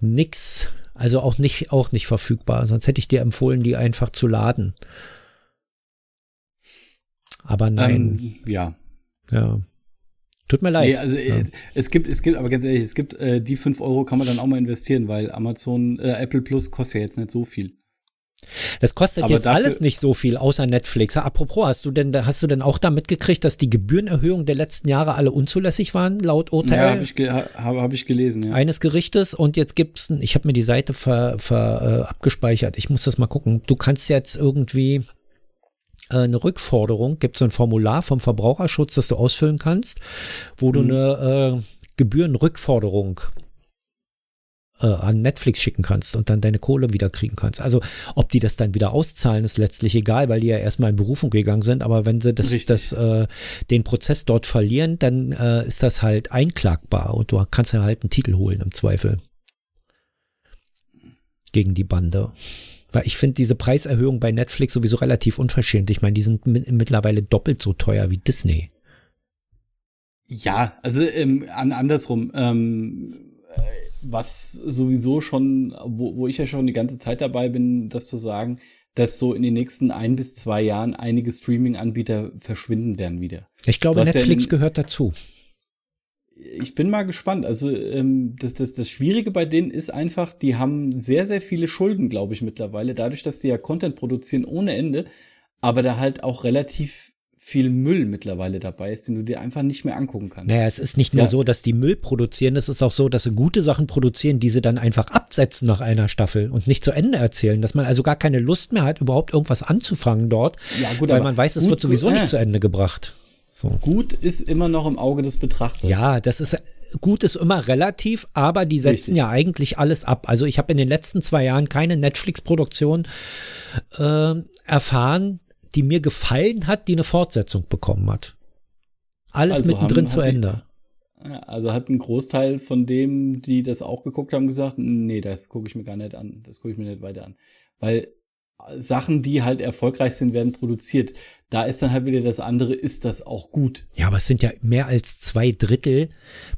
Nix. Also auch nicht, auch nicht verfügbar. Sonst hätte ich dir empfohlen, die einfach zu laden. Aber nein. Ähm, ja. Ja. Tut mir leid. Nee, also ja. es gibt, es gibt, aber ganz ehrlich, es gibt äh, die fünf Euro kann man dann auch mal investieren, weil Amazon, äh, Apple Plus kostet ja jetzt nicht so viel. Das kostet Aber jetzt alles nicht so viel, außer Netflix. Apropos, hast du denn, hast du denn auch da mitgekriegt, dass die Gebührenerhöhungen der letzten Jahre alle unzulässig waren, laut Urteil? Ja, habe ich, ge hab, hab ich gelesen, ja. Eines Gerichtes und jetzt gibt's, ich habe mir die Seite ver, ver, äh, abgespeichert, ich muss das mal gucken. Du kannst jetzt irgendwie äh, eine Rückforderung, gibt so ein Formular vom Verbraucherschutz, das du ausfüllen kannst, wo du mhm. eine äh, Gebührenrückforderung äh, an Netflix schicken kannst und dann deine Kohle wieder kriegen kannst. Also ob die das dann wieder auszahlen, ist letztlich egal, weil die ja erstmal in Berufung gegangen sind. Aber wenn sie das, das äh, den Prozess dort verlieren, dann äh, ist das halt einklagbar und du kannst ja halt einen Titel holen im Zweifel gegen die Bande. Weil ich finde diese Preiserhöhung bei Netflix sowieso relativ unverschämt. Ich meine, die sind mittlerweile doppelt so teuer wie Disney. Ja, also ähm, an, andersrum. Ähm, was sowieso schon, wo, wo ich ja schon die ganze Zeit dabei bin, das zu sagen, dass so in den nächsten ein bis zwei Jahren einige Streaming-Anbieter verschwinden werden wieder. Ich glaube, Netflix ja gehört dazu. Ich bin mal gespannt. Also ähm, das, das, das Schwierige bei denen ist einfach, die haben sehr, sehr viele Schulden, glaube ich, mittlerweile, dadurch, dass sie ja Content produzieren ohne Ende, aber da halt auch relativ viel Müll mittlerweile dabei ist, den du dir einfach nicht mehr angucken kannst. Naja, es ist nicht nur ja. so, dass die Müll produzieren, es ist auch so, dass sie gute Sachen produzieren, die sie dann einfach absetzen nach einer Staffel und nicht zu Ende erzählen, dass man also gar keine Lust mehr hat, überhaupt irgendwas anzufangen dort, ja, gut, weil man weiß, es gut, wird sowieso gut, nicht äh. zu Ende gebracht. So. Gut ist immer noch im Auge des Betrachters. Ja, das ist gut ist immer relativ, aber die setzen Richtig. ja eigentlich alles ab. Also ich habe in den letzten zwei Jahren keine Netflix-Produktion äh, erfahren, die mir gefallen hat, die eine Fortsetzung bekommen hat. Alles also mittendrin haben, zu Ende. Die, also hat ein Großteil von dem, die das auch geguckt haben, gesagt, nee, das gucke ich mir gar nicht an. Das gucke ich mir nicht weiter an. Weil Sachen, die halt erfolgreich sind, werden produziert. Da ist dann halt wieder das andere, ist das auch gut? Ja, aber es sind ja mehr als zwei Drittel,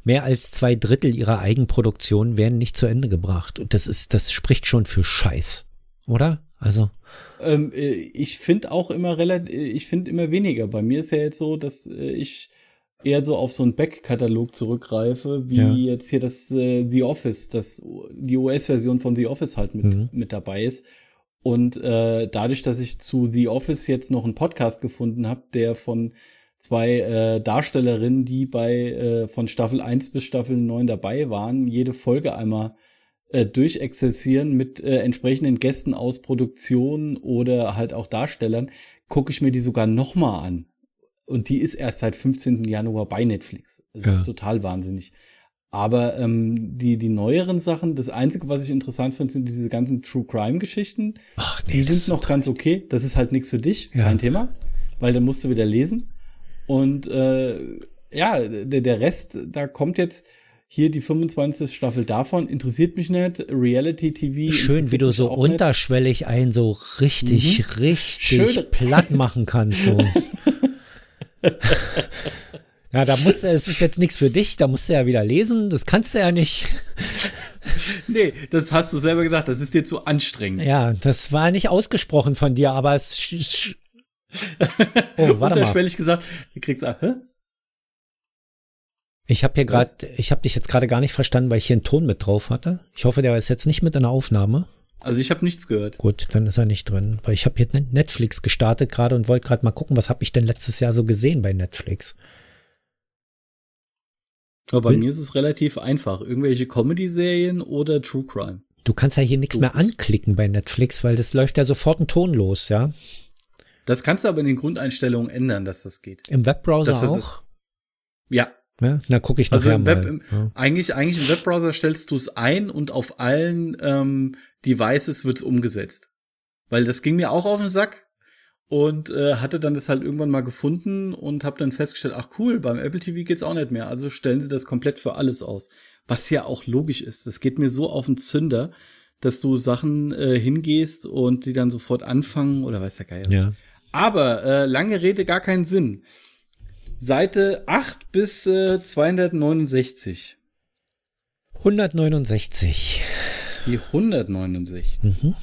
mehr als zwei Drittel ihrer Eigenproduktion werden nicht zu Ende gebracht. Und das ist, das spricht schon für Scheiß, oder? Also. Ähm, äh, ich finde auch immer relativ, äh, ich finde immer weniger. Bei mir ist ja jetzt so, dass äh, ich eher so auf so einen Back-Katalog zurückgreife, wie ja. jetzt hier das äh, The Office, das die US-Version von The Office halt mit, mhm. mit dabei ist. Und äh, dadurch, dass ich zu The Office jetzt noch einen Podcast gefunden habe, der von zwei äh, Darstellerinnen, die bei äh, von Staffel 1 bis Staffel 9 dabei waren, jede Folge einmal äh, durchexerzieren mit äh, entsprechenden Gästen aus Produktion oder halt auch Darstellern, gucke ich mir die sogar nochmal an. Und die ist erst seit 15. Januar bei Netflix. Das ja. ist total wahnsinnig. Aber ähm, die, die neueren Sachen, das Einzige, was ich interessant finde, sind diese ganzen True Crime-Geschichten. Ach, nee, die sind noch ganz okay. Das ist halt nichts für dich, ja. kein Thema. Weil dann musst du wieder lesen. Und äh, ja, der, der Rest, da kommt jetzt, hier die 25. Staffel davon, interessiert mich nicht. Reality TV. Schön, wie du so unterschwellig nicht. einen so richtig, mhm. richtig Schön. platt machen kannst. So. *laughs* ja, da musst du, es ist jetzt nichts für dich, da musst du ja wieder lesen, das kannst du ja nicht. *laughs* nee, das hast du selber gesagt, das ist dir zu anstrengend. Ja, das war nicht ausgesprochen von dir, aber es. oh, warte Unterschwellig mal. gesagt, du kriegst, ah, hä? Ich habe hier gerade, ich habe dich jetzt gerade gar nicht verstanden, weil ich hier einen Ton mit drauf hatte. Ich hoffe, der ist jetzt nicht mit in der Aufnahme. Also ich habe nichts gehört. Gut, dann ist er nicht drin, weil ich habe hier Netflix gestartet gerade und wollte gerade mal gucken, was habe ich denn letztes Jahr so gesehen bei Netflix. Aber bei Will? mir ist es relativ einfach. Irgendwelche Comedy-Serien oder True Crime. Du kannst ja hier nichts mehr anklicken bei Netflix, weil das läuft ja sofort ein Ton los, ja. Das kannst du aber in den Grundeinstellungen ändern, dass das geht. Im Webbrowser das auch? Das, ja, ja, na gucke ich also im Web, mal. Im, ja. eigentlich, eigentlich im Webbrowser stellst du es ein und auf allen ähm, Devices wird's umgesetzt. Weil das ging mir auch auf den Sack und äh, hatte dann das halt irgendwann mal gefunden und habe dann festgestellt, ach cool, beim Apple TV geht's auch nicht mehr. Also stellen sie das komplett für alles aus. Was ja auch logisch ist. Das geht mir so auf den Zünder, dass du Sachen äh, hingehst und die dann sofort anfangen oder weiß der Geier. Ja. Aber äh, lange Rede, gar keinen Sinn. Seite 8 bis äh, 269. 169. Die 169. Mhm.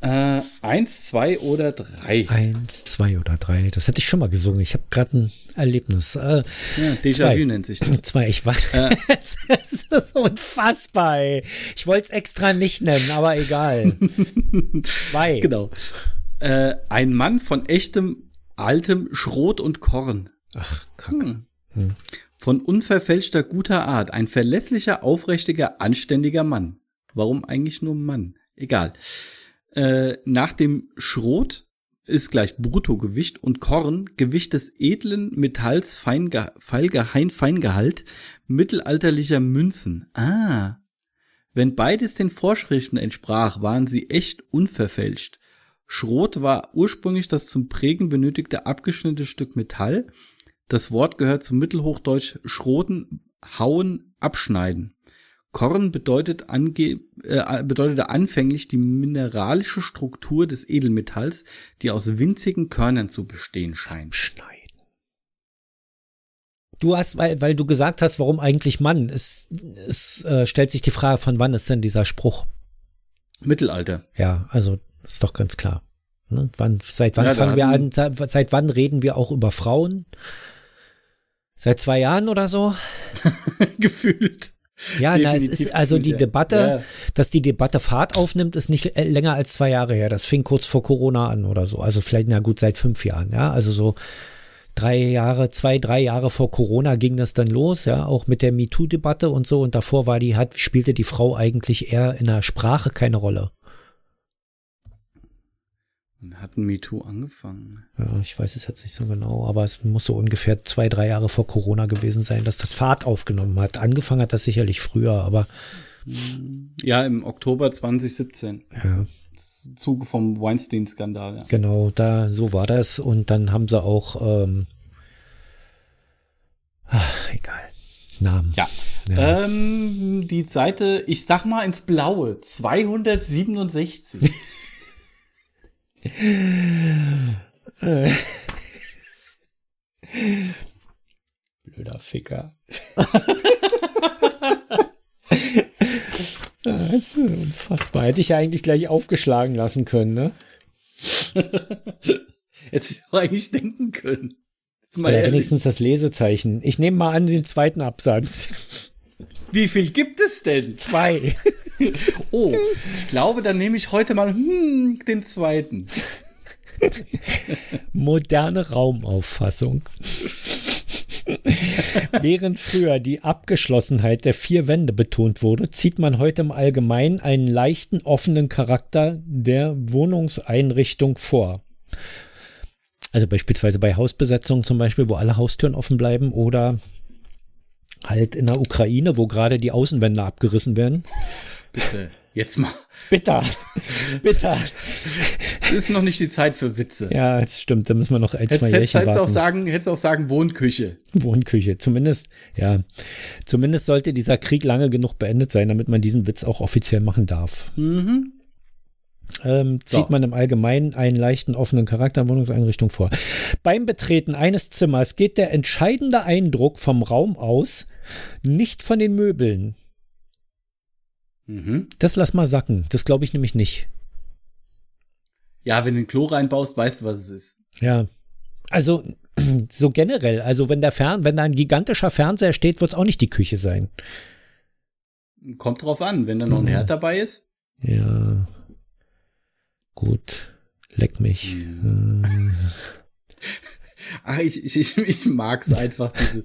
Äh, eins, zwei oder drei. Eins, zwei oder drei. Das hätte ich schon mal gesungen. Ich habe gerade ein Erlebnis. Äh, ja, Déjà-vu nennt sich das. *laughs* Zwei, ich war. Äh. *laughs* das ist unfassbar, ey. Ich wollte es extra nicht nennen, aber egal. *laughs* zwei. Genau. Äh, ein Mann von echtem altem Schrot und Korn. Ach, Kacke. Hm. Hm. Von unverfälschter guter Art, ein verlässlicher, aufrichtiger, anständiger Mann. Warum eigentlich nur Mann? Egal. Äh, nach dem Schrot ist gleich Bruttogewicht und Korn Gewicht des edlen Metalls Feinge Feingehalt, Feingehalt mittelalterlicher Münzen. Ah. Wenn beides den Vorschriften entsprach, waren sie echt unverfälscht. Schrot war ursprünglich das zum Prägen benötigte abgeschnittene Stück Metall. Das Wort gehört zum Mittelhochdeutsch schroten, hauen, abschneiden. Korn bedeutet ange äh, bedeutete anfänglich die mineralische Struktur des Edelmetalls, die aus winzigen Körnern zu bestehen scheint. Schneiden. Du hast, weil, weil du gesagt hast, warum eigentlich Mann? Es, es äh, stellt sich die Frage, von wann ist denn dieser Spruch? Mittelalter. Ja, also ist doch ganz klar. Ne? Wann, seit wann ja, fangen wir an? Seit, seit wann reden wir auch über Frauen? Seit zwei Jahren oder so? *laughs* Gefühlt. Ja, na, es ist also die Debatte, ja. dass die Debatte Fahrt aufnimmt, ist nicht äh, länger als zwei Jahre her. Das fing kurz vor Corona an oder so. Also vielleicht, na gut, seit fünf Jahren, ja. Also so drei Jahre, zwei, drei Jahre vor Corona ging das dann los, ja, auch mit der MeToo-Debatte und so. Und davor war die, hat, spielte die Frau eigentlich eher in der Sprache keine Rolle. Und hat ein MeToo angefangen? Ja, ich weiß es jetzt nicht so genau, aber es muss so ungefähr zwei, drei Jahre vor Corona gewesen sein, dass das Fahrt aufgenommen hat. Angefangen hat das sicherlich früher, aber. Ja, im Oktober 2017. Ja. Zuge vom Weinstein-Skandal. Ja. Genau, da so war das. Und dann haben sie auch, ähm, ach, egal. Namen. Ja. ja. Ähm, die Seite, ich sag mal ins Blaue, 267. *laughs* Blöder Ficker. *laughs* das ist unfassbar. Hätte ich ja eigentlich gleich aufgeschlagen lassen können, ne? Hätte ich auch eigentlich denken können. Jetzt mal Oder wenigstens das Lesezeichen. Ich nehme mal an den zweiten Absatz. Wie viel gibt es denn? Zwei. *laughs* *laughs* oh, ich glaube, dann nehme ich heute mal hm, den zweiten. Moderne Raumauffassung. Während früher die Abgeschlossenheit der vier Wände betont wurde, zieht man heute im Allgemeinen einen leichten offenen Charakter der Wohnungseinrichtung vor. Also beispielsweise bei Hausbesetzungen zum Beispiel, wo alle Haustüren offen bleiben oder halt in der Ukraine, wo gerade die Außenwände abgerissen werden. Bitte, jetzt mal. Bitter, *laughs* bitter. Es ist noch nicht die Zeit für Witze. Ja, das stimmt, da müssen wir noch ein, zwei hättest warten. Auch sagen, hättest auch sagen Wohnküche. Wohnküche, zumindest, ja. Zumindest sollte dieser Krieg lange genug beendet sein, damit man diesen Witz auch offiziell machen darf. Mhm. Ähm, zieht so. man im Allgemeinen einen leichten offenen Charakter Wohnungseinrichtung vor. Beim Betreten eines Zimmers geht der entscheidende Eindruck vom Raum aus, nicht von den Möbeln. Mhm. Das lass mal sacken. Das glaube ich nämlich nicht. Ja, wenn du ein Klo reinbaust, weißt du, was es ist. Ja. Also, *clears throat* so generell, also wenn der Fern, wenn da ein gigantischer Fernseher steht, wird es auch nicht die Küche sein. Kommt drauf an, wenn da noch ein Herd dabei ist. Ja. Gut. Leck mich. Mhm. Ach, ich, ich, ich mag's einfach, diese,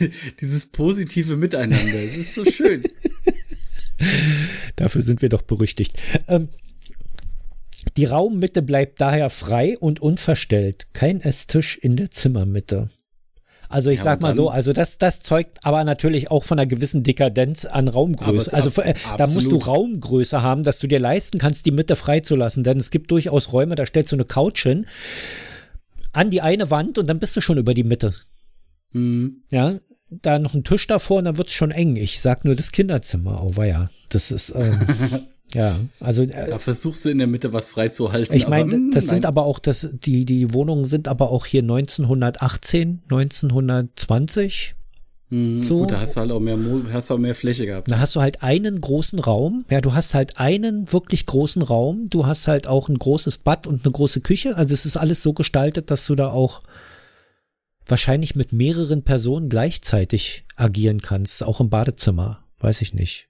die, dieses positive Miteinander. Es ist so schön. *laughs* Dafür sind wir doch berüchtigt. Ähm, die Raummitte bleibt daher frei und unverstellt. Kein Esstisch in der Zimmermitte. Also ich ja, sag mal so, also das, das zeugt aber natürlich auch von einer gewissen Dekadenz an Raumgröße. Also äh, da musst du Raumgröße haben, dass du dir leisten kannst, die Mitte freizulassen. Denn es gibt durchaus Räume, da stellst du eine Couch hin an die eine Wand und dann bist du schon über die Mitte. Mhm. Ja, da noch ein Tisch davor und dann wird es schon eng. Ich sag nur das Kinderzimmer. Oh ja, das ist ähm, *laughs* ja, also äh, da versuchst du in der Mitte was freizuhalten. Ich meine, hm, das nein. sind aber auch das die die Wohnungen sind aber auch hier 1918, 1920 Mhm, so. Gut, da hast du halt auch mehr, hast auch mehr Fläche gehabt. Da hast du halt einen großen Raum. Ja, du hast halt einen wirklich großen Raum. Du hast halt auch ein großes Bad und eine große Küche. Also es ist alles so gestaltet, dass du da auch wahrscheinlich mit mehreren Personen gleichzeitig agieren kannst, auch im Badezimmer. Weiß ich nicht.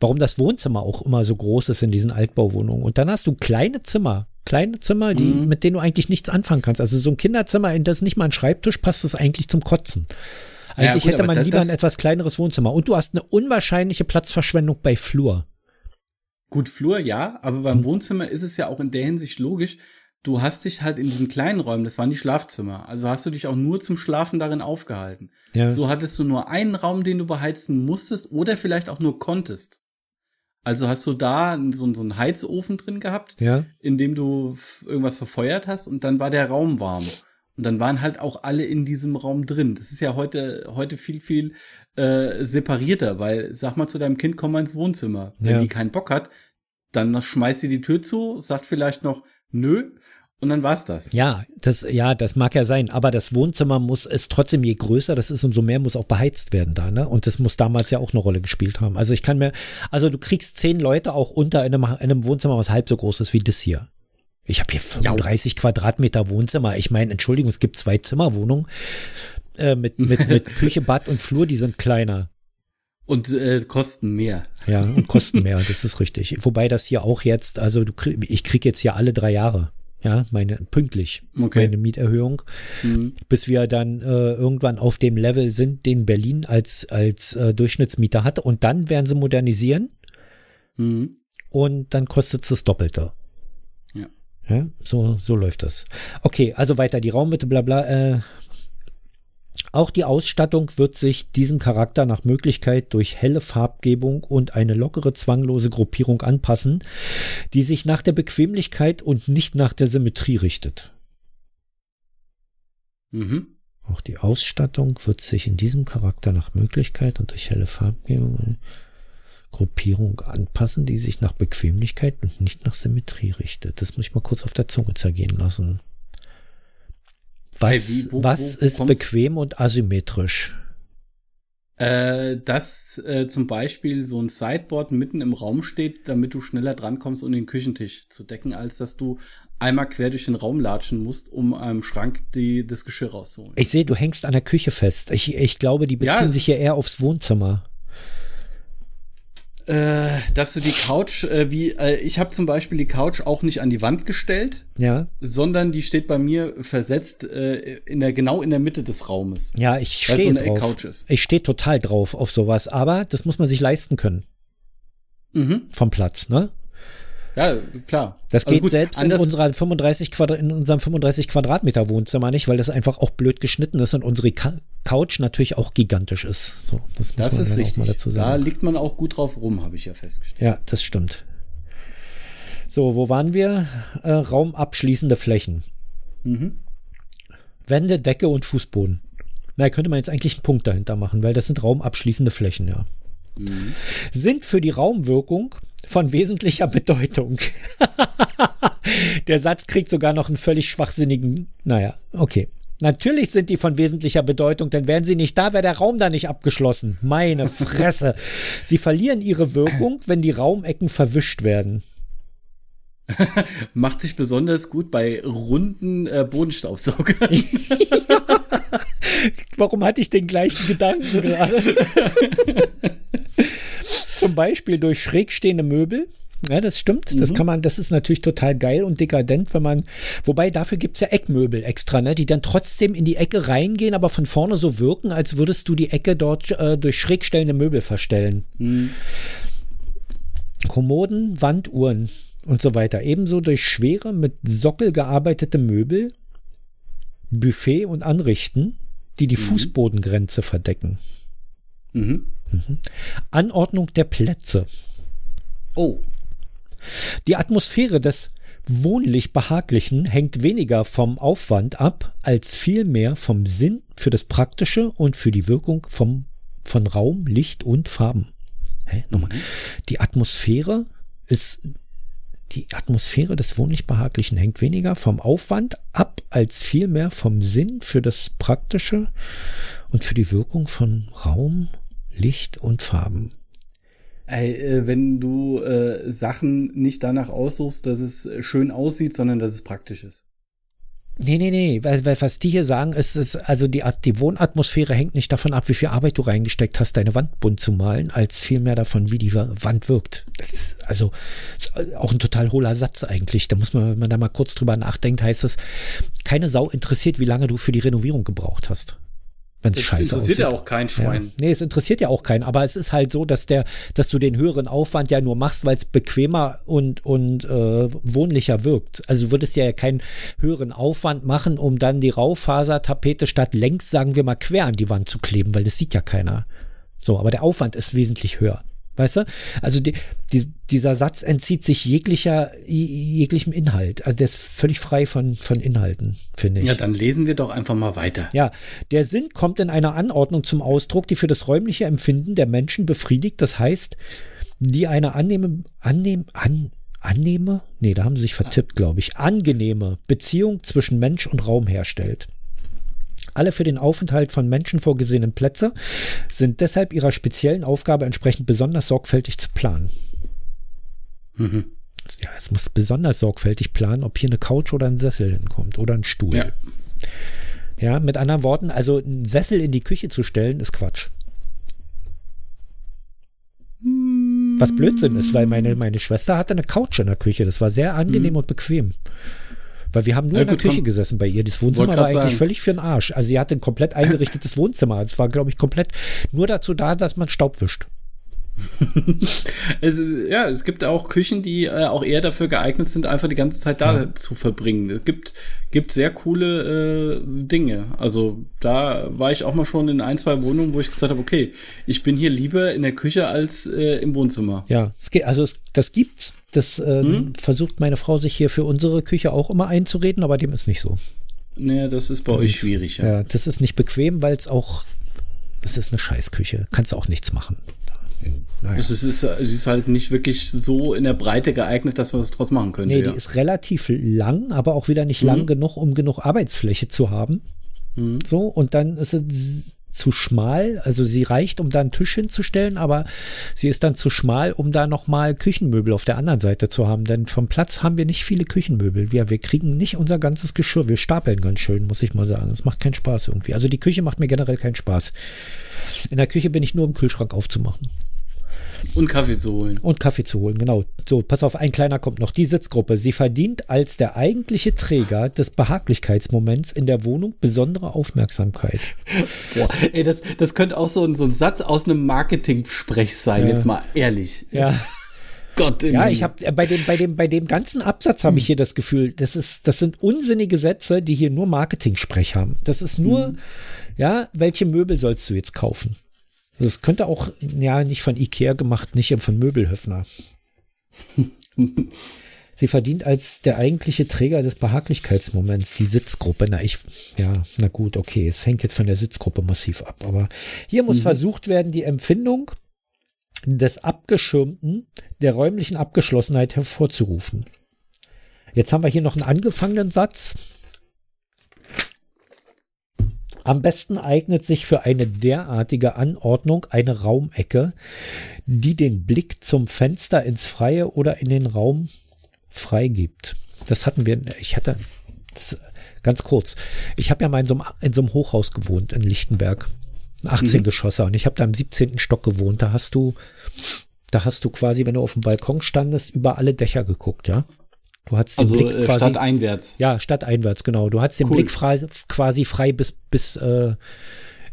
Warum das Wohnzimmer auch immer so groß ist in diesen Altbauwohnungen. Und dann hast du kleine Zimmer, kleine Zimmer, die, mhm. mit denen du eigentlich nichts anfangen kannst. Also so ein Kinderzimmer, in das nicht mal ein Schreibtisch passt, ist eigentlich zum Kotzen. Eigentlich ja, gut, hätte man das, lieber ein etwas kleineres Wohnzimmer. Und du hast eine unwahrscheinliche Platzverschwendung bei Flur. Gut, Flur, ja, aber beim hm. Wohnzimmer ist es ja auch in der Hinsicht logisch, du hast dich halt in diesen kleinen Räumen, das waren die Schlafzimmer, also hast du dich auch nur zum Schlafen darin aufgehalten. Ja. So hattest du nur einen Raum, den du beheizen musstest oder vielleicht auch nur konntest. Also hast du da so, so einen Heizofen drin gehabt, ja. in dem du irgendwas verfeuert hast und dann war der Raum warm. Und dann waren halt auch alle in diesem Raum drin. Das ist ja heute, heute viel, viel äh, separierter, weil sag mal zu deinem Kind, komm mal ins Wohnzimmer. Wenn ja. die keinen Bock hat, dann schmeißt sie die Tür zu, sagt vielleicht noch nö und dann war's das. Ja, das, ja, das mag ja sein, aber das Wohnzimmer muss es trotzdem, je größer das ist, umso mehr muss auch beheizt werden da, ne? Und das muss damals ja auch eine Rolle gespielt haben. Also ich kann mir, also du kriegst zehn Leute auch unter in einem, in einem Wohnzimmer, was halb so groß ist wie das hier. Ich habe hier 35 ja. Quadratmeter Wohnzimmer. Ich meine, Entschuldigung, es gibt zwei Zimmerwohnungen äh, mit, mit, mit *laughs* Küche, Bad und Flur, die sind kleiner. Und äh, kosten mehr. Ja, und kosten mehr, das ist richtig. Wobei das hier auch jetzt, also du krieg, ich krieg jetzt hier alle drei Jahre ja, meine pünktlich okay. meine Mieterhöhung, mhm. bis wir dann äh, irgendwann auf dem Level sind, den Berlin als als äh, Durchschnittsmieter hat und dann werden sie modernisieren mhm. und dann kostet es das Doppelte. Ja. so so läuft das. Okay, also weiter die Raummitte, bla bla. Äh, auch die Ausstattung wird sich diesem Charakter nach Möglichkeit durch helle Farbgebung und eine lockere, zwanglose Gruppierung anpassen, die sich nach der Bequemlichkeit und nicht nach der Symmetrie richtet. Mhm. Auch die Ausstattung wird sich in diesem Charakter nach Möglichkeit und durch helle Farbgebung Gruppierung anpassen, die sich nach Bequemlichkeit und nicht nach Symmetrie richtet. Das muss ich mal kurz auf der Zunge zergehen lassen. Was, hey, wie, wo, was wo, ist bequem und asymmetrisch? Äh, dass äh, zum Beispiel so ein Sideboard mitten im Raum steht, damit du schneller drankommst, um den Küchentisch zu decken, als dass du einmal quer durch den Raum latschen musst, um am Schrank die, das Geschirr rauszuholen. Ich sehe, du hängst an der Küche fest. Ich, ich glaube, die beziehen ja, sich ja eher aufs Wohnzimmer äh, dass du die Couch, äh, wie äh, ich habe zum Beispiel die Couch auch nicht an die Wand gestellt, ja, sondern die steht bei mir versetzt äh, in der genau in der Mitte des Raumes. Ja, ich stehe so drauf. Ich stehe total drauf auf sowas, aber das muss man sich leisten können. Mhm. Vom Platz, ne? Ja, klar. Das also geht gut, selbst in, unserer 35 Quadrat, in unserem 35 Quadratmeter Wohnzimmer nicht, weil das einfach auch blöd geschnitten ist und unsere Couch natürlich auch gigantisch ist. So, das, das ist richtig. Da liegt man auch gut drauf rum, habe ich ja festgestellt. Ja, das stimmt. So, wo waren wir? Äh, raumabschließende Flächen. Mhm. Wände, Decke und Fußboden. Na, könnte man jetzt eigentlich einen Punkt dahinter machen, weil das sind raumabschließende Flächen, ja. Mhm. Sind für die Raumwirkung von wesentlicher Bedeutung. *laughs* Der Satz kriegt sogar noch einen völlig schwachsinnigen, naja, okay. Natürlich sind die von wesentlicher Bedeutung, denn wären sie nicht da, wäre der Raum da nicht abgeschlossen. Meine Fresse. sie verlieren ihre Wirkung, wenn die Raumecken verwischt werden. *laughs* Macht sich besonders gut bei runden äh, Bodenstaubsaugern. *laughs* Warum hatte ich den gleichen Gedanken gerade? Zum Beispiel durch schrägstehende Möbel. Ja, das stimmt. Das mhm. kann man, das ist natürlich total geil und dekadent, wenn man, wobei dafür gibt es ja Eckmöbel extra, ne, die dann trotzdem in die Ecke reingehen, aber von vorne so wirken, als würdest du die Ecke dort äh, durch schrägstellende Möbel verstellen. Mhm. Kommoden, Wanduhren und so weiter. Ebenso durch schwere, mit Sockel gearbeitete Möbel, Buffet und Anrichten, die die mhm. Fußbodengrenze verdecken. Mhm. Mhm. Anordnung der Plätze. Oh. Die Atmosphäre des wohnlich Behaglichen hängt weniger vom Aufwand ab, als vielmehr vom Sinn für das Praktische und für die Wirkung vom, von Raum, Licht und Farben. Hä? Nochmal. Mhm. Die Atmosphäre ist die Atmosphäre des wohnlich Behaglichen hängt weniger vom Aufwand ab, als vielmehr vom Sinn für das Praktische und für die Wirkung von Raum, Licht und Farben. Ey, äh, wenn du äh, Sachen nicht danach aussuchst, dass es schön aussieht, sondern dass es praktisch ist. Nee, nee, nee, weil, weil was die hier sagen, ist, ist also die, die Wohnatmosphäre hängt nicht davon ab, wie viel Arbeit du reingesteckt hast, deine Wand bunt zu malen, als vielmehr davon, wie die Wand wirkt. Also ist auch ein total hohler Satz eigentlich. Da muss man, wenn man da mal kurz drüber nachdenkt, heißt es, keine Sau interessiert, wie lange du für die Renovierung gebraucht hast. Wenn es scheiße aussieht. interessiert ja auch kein Schwein. Ja. Nee, es interessiert ja auch keinen, aber es ist halt so, dass der, dass du den höheren Aufwand ja nur machst, weil es bequemer und, und äh, wohnlicher wirkt. Also du würdest ja keinen höheren Aufwand machen, um dann die Raufasertapete statt längs, sagen wir mal, quer an die Wand zu kleben, weil das sieht ja keiner. So, aber der Aufwand ist wesentlich höher. Weißt du? Also die, die, dieser Satz entzieht sich jeglicher, jeglichem Inhalt. Also der ist völlig frei von, von Inhalten, finde ich. Ja, dann lesen wir doch einfach mal weiter. Ja, der Sinn kommt in einer Anordnung zum Ausdruck, die für das räumliche Empfinden der Menschen befriedigt. Das heißt, die eine annehme, annehm, an, annehme, nee, da haben sie sich vertippt, glaube ich, angenehme Beziehung zwischen Mensch und Raum herstellt. Alle für den Aufenthalt von Menschen vorgesehenen Plätze sind deshalb ihrer speziellen Aufgabe entsprechend besonders sorgfältig zu planen. Mhm. Ja, es muss besonders sorgfältig planen, ob hier eine Couch oder ein Sessel hinkommt oder ein Stuhl. Ja. ja, mit anderen Worten, also einen Sessel in die Küche zu stellen, ist Quatsch. Was Blödsinn ist, weil meine, meine Schwester hatte eine Couch in der Küche. Das war sehr angenehm mhm. und bequem. Weil wir haben nur ja, in der Küche komm. gesessen bei ihr. Das Wohnzimmer war eigentlich sagen. völlig für den Arsch. Also sie hatte ein komplett *coughs* eingerichtetes Wohnzimmer. Es war, glaube ich, komplett nur dazu da, dass man Staub wischt. *laughs* es ist, ja, es gibt auch Küchen, die äh, auch eher dafür geeignet sind, einfach die ganze Zeit da ja. zu verbringen. Es gibt, gibt sehr coole äh, Dinge. Also da war ich auch mal schon in ein, zwei Wohnungen, wo ich gesagt habe, okay, ich bin hier lieber in der Küche als äh, im Wohnzimmer. Ja, es geht, also es, das gibt's. Das hm? versucht meine Frau sich hier für unsere Küche auch immer einzureden, aber dem ist nicht so. Naja, das ist bei das euch schwierig. Ja. ja, das ist nicht bequem, weil es auch, das ist eine Scheißküche. Kannst du auch nichts machen. Naja. Es, ist, es ist halt nicht wirklich so in der Breite geeignet, dass man was draus machen könnte. Nee, die ist relativ lang, aber auch wieder nicht mhm. lang genug, um genug Arbeitsfläche zu haben. Mhm. So, und dann ist es zu schmal, also sie reicht, um da einen Tisch hinzustellen, aber sie ist dann zu schmal, um da nochmal Küchenmöbel auf der anderen Seite zu haben, denn vom Platz haben wir nicht viele Küchenmöbel. Wir, wir kriegen nicht unser ganzes Geschirr, wir stapeln ganz schön, muss ich mal sagen. Es macht keinen Spaß irgendwie. Also die Küche macht mir generell keinen Spaß. In der Küche bin ich nur im Kühlschrank aufzumachen. Und Kaffee zu holen. Und Kaffee zu holen, genau. So, pass auf, ein kleiner kommt noch. Die Sitzgruppe. Sie verdient als der eigentliche Träger des Behaglichkeitsmoments in der Wohnung besondere Aufmerksamkeit. *laughs* Boah, ey, das, das könnte auch so ein, so ein Satz aus einem Marketing-Sprech sein, ja. jetzt mal ehrlich. Ja. Gott. Ja, ich habe äh, bei dem bei dem bei dem ganzen Absatz habe ich hier das Gefühl, das ist das sind unsinnige Sätze, die hier nur Marketing-Sprech haben. Das ist nur mhm. ja, welche Möbel sollst du jetzt kaufen? Das könnte auch, ja, nicht von Ikea gemacht, nicht von Möbelhöfner. *laughs* Sie verdient als der eigentliche Träger des Behaglichkeitsmoments die Sitzgruppe. Na, ich, ja, na gut, okay, es hängt jetzt von der Sitzgruppe massiv ab. Aber hier muss mhm. versucht werden, die Empfindung des Abgeschirmten, der räumlichen Abgeschlossenheit hervorzurufen. Jetzt haben wir hier noch einen angefangenen Satz. Am besten eignet sich für eine derartige Anordnung eine Raumecke, die den Blick zum Fenster ins Freie oder in den Raum freigibt. Das hatten wir, ich hatte, das, ganz kurz, ich habe ja mal in so, einem, in so einem Hochhaus gewohnt in Lichtenberg, 18 mhm. Geschosse und ich habe da im 17. Stock gewohnt. Da hast du, da hast du quasi, wenn du auf dem Balkon standest, über alle Dächer geguckt, ja. Du hast den also Blick äh, quasi, stadteinwärts. Ja, stadteinwärts, genau. Du hast den cool. Blick frei, quasi frei bis, bis äh,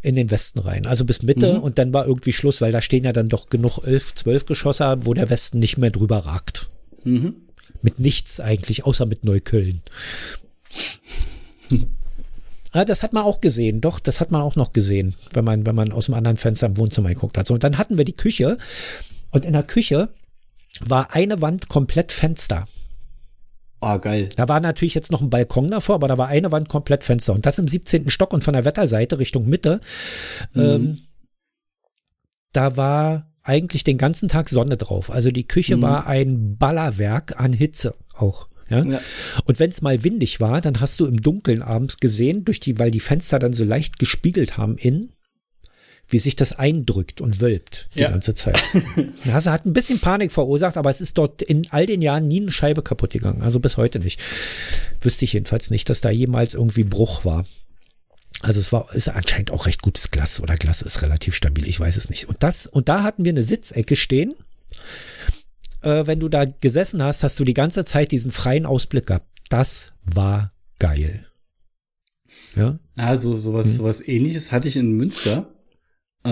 in den Westen rein. Also bis Mitte mhm. und dann war irgendwie Schluss, weil da stehen ja dann doch genug elf, zwölf Geschosse, wo der Westen nicht mehr drüber ragt. Mhm. Mit nichts eigentlich, außer mit Neukölln. *laughs* Ah, das hat man auch gesehen, doch, das hat man auch noch gesehen, wenn man, wenn man aus dem anderen Fenster im Wohnzimmer geguckt hat. So, und dann hatten wir die Küche und in der Küche war eine Wand komplett Fenster. Ah, oh, geil. Da war natürlich jetzt noch ein Balkon davor, aber da war eine Wand komplett Fenster. Und das im 17. Stock und von der Wetterseite Richtung Mitte. Mhm. Ähm, da war eigentlich den ganzen Tag Sonne drauf. Also die Küche mhm. war ein Ballerwerk an Hitze auch. Ja? ja. Und wenn es mal windig war, dann hast du im Dunkeln abends gesehen, durch die, weil die Fenster dann so leicht gespiegelt haben innen, wie sich das eindrückt und wölbt die ja. ganze Zeit. *laughs* Also hat ein bisschen Panik verursacht, aber es ist dort in all den Jahren nie eine Scheibe kaputt gegangen. Also bis heute nicht. Wüsste ich jedenfalls nicht, dass da jemals irgendwie Bruch war. Also es war, ist anscheinend auch recht gutes Glas oder Glas ist relativ stabil, ich weiß es nicht. Und das, und da hatten wir eine Sitzecke stehen. Äh, wenn du da gesessen hast, hast du die ganze Zeit diesen freien Ausblick gehabt. Das war geil. Ja. Also sowas, hm. sowas ähnliches hatte ich in Münster. Äh,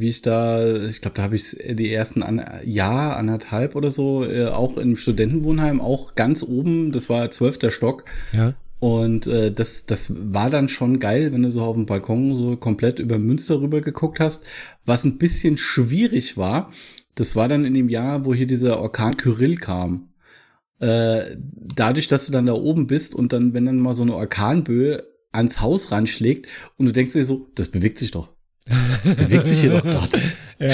wie ich da, ich glaube, da habe ich die ersten an, Jahr, anderthalb oder so, äh, auch im Studentenwohnheim, auch ganz oben, das war zwölfter Stock. Ja. Und äh, das, das war dann schon geil, wenn du so auf dem Balkon so komplett über Münster rüber geguckt hast. Was ein bisschen schwierig war, das war dann in dem Jahr, wo hier dieser Orkan Kyrill kam. Äh, dadurch, dass du dann da oben bist und dann, wenn dann mal so eine Orkanböe ans Haus ranschlägt und du denkst dir so, das bewegt sich doch. Das bewegt sich hier doch *laughs* gerade. Ja.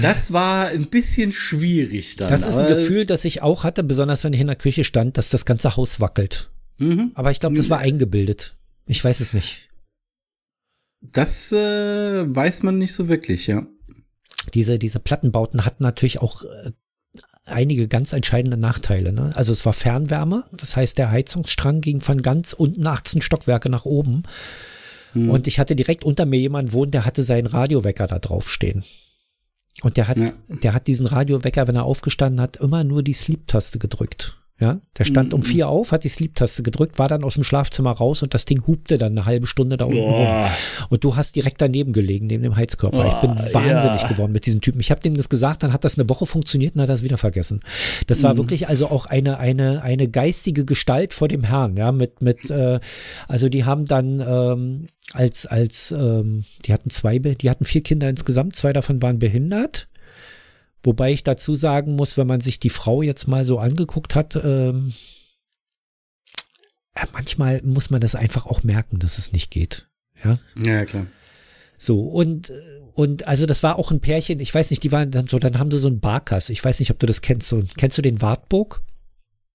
Das war ein bisschen schwierig dann. Das ist ein Gefühl, das ich auch hatte, besonders wenn ich in der Küche stand, dass das ganze Haus wackelt. Mhm. Aber ich glaube, das war eingebildet. Ich weiß es nicht. Das äh, weiß man nicht so wirklich, ja. Diese, diese Plattenbauten hatten natürlich auch äh, einige ganz entscheidende Nachteile. Ne? Also es war Fernwärme, das heißt, der Heizungsstrang ging von ganz unten 18 Stockwerke nach oben. Hm. Und ich hatte direkt unter mir jemanden wohnen, der hatte seinen Radiowecker da drauf stehen. Und der hat, ja. der hat diesen Radiowecker, wenn er aufgestanden hat, immer nur die Sleep-Taste gedrückt. Ja, der stand mhm. um vier auf, hat die Sleep-Taste gedrückt, war dann aus dem Schlafzimmer raus und das Ding hupte dann eine halbe Stunde da unten Boah. rum. Und du hast direkt daneben gelegen, neben dem Heizkörper. Boah, ich bin wahnsinnig ja. geworden mit diesem Typen. Ich habe dem das gesagt, dann hat das eine Woche funktioniert und hat das wieder vergessen. Das war mhm. wirklich also auch eine, eine, eine geistige Gestalt vor dem Herrn, ja, mit, mit, äh, also die haben dann ähm, als, als, ähm, die hatten zwei, die hatten vier Kinder insgesamt, zwei davon waren behindert Wobei ich dazu sagen muss, wenn man sich die Frau jetzt mal so angeguckt hat, ähm, äh, manchmal muss man das einfach auch merken, dass es nicht geht. Ja, ja klar. So, und, und also das war auch ein Pärchen, ich weiß nicht, die waren dann so, dann haben sie so einen Barkas, ich weiß nicht, ob du das kennst, so, kennst du den Wartburg?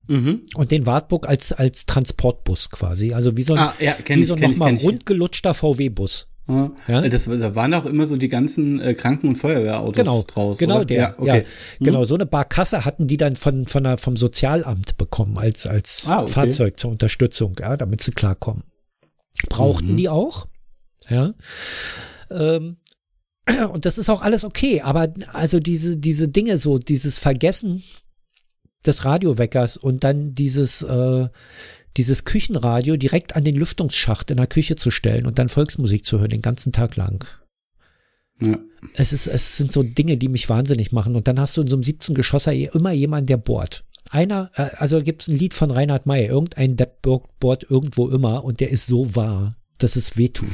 Mhm. Und den Wartburg als, als Transportbus quasi, also wie so ein, ah, ja, wie so nochmal rundgelutschter VW-Bus. Ja? Das, da waren auch immer so die ganzen äh, Kranken- und Feuerwehrautos genau, draus. Genau, oder? der. Ja, okay. ja. Mhm. Genau, so eine Barkasse hatten die dann von, von der, vom Sozialamt bekommen als, als ah, okay. Fahrzeug zur Unterstützung, ja, damit sie klarkommen. Brauchten mhm. die auch. Ja. Ähm, *clears throat* und das ist auch alles okay, aber also diese, diese Dinge so, dieses Vergessen des Radioweckers und dann dieses, äh, dieses Küchenradio direkt an den Lüftungsschacht in der Küche zu stellen und dann Volksmusik zu hören den ganzen Tag lang. Ja. Es, ist, es sind so Dinge, die mich wahnsinnig machen. Und dann hast du in so einem 17 Geschosser immer jemanden, der bohrt. Einer, äh, also gibt es ein Lied von Reinhard May, irgendein Depp bohrt irgendwo immer und der ist so wahr, dass es wehtut.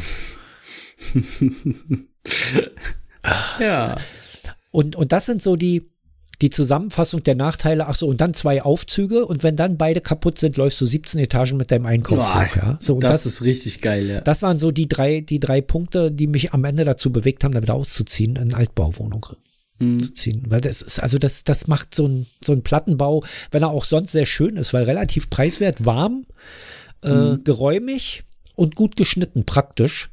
*laughs* ja. Und, und das sind so die, die Zusammenfassung der Nachteile, ach so, und dann zwei Aufzüge und wenn dann beide kaputt sind, läufst du 17 Etagen mit deinem Einkaufswagen. Ja? So, das, das, ist richtig geil, ja. Das waren so die drei, die drei Punkte, die mich am Ende dazu bewegt haben, da wieder auszuziehen, in Altbauwohnung mhm. zu ziehen. Weil das ist, also das, das macht so ein, so ein Plattenbau, wenn er auch sonst sehr schön ist, weil relativ preiswert, warm, äh, mhm. geräumig und gut geschnitten, praktisch.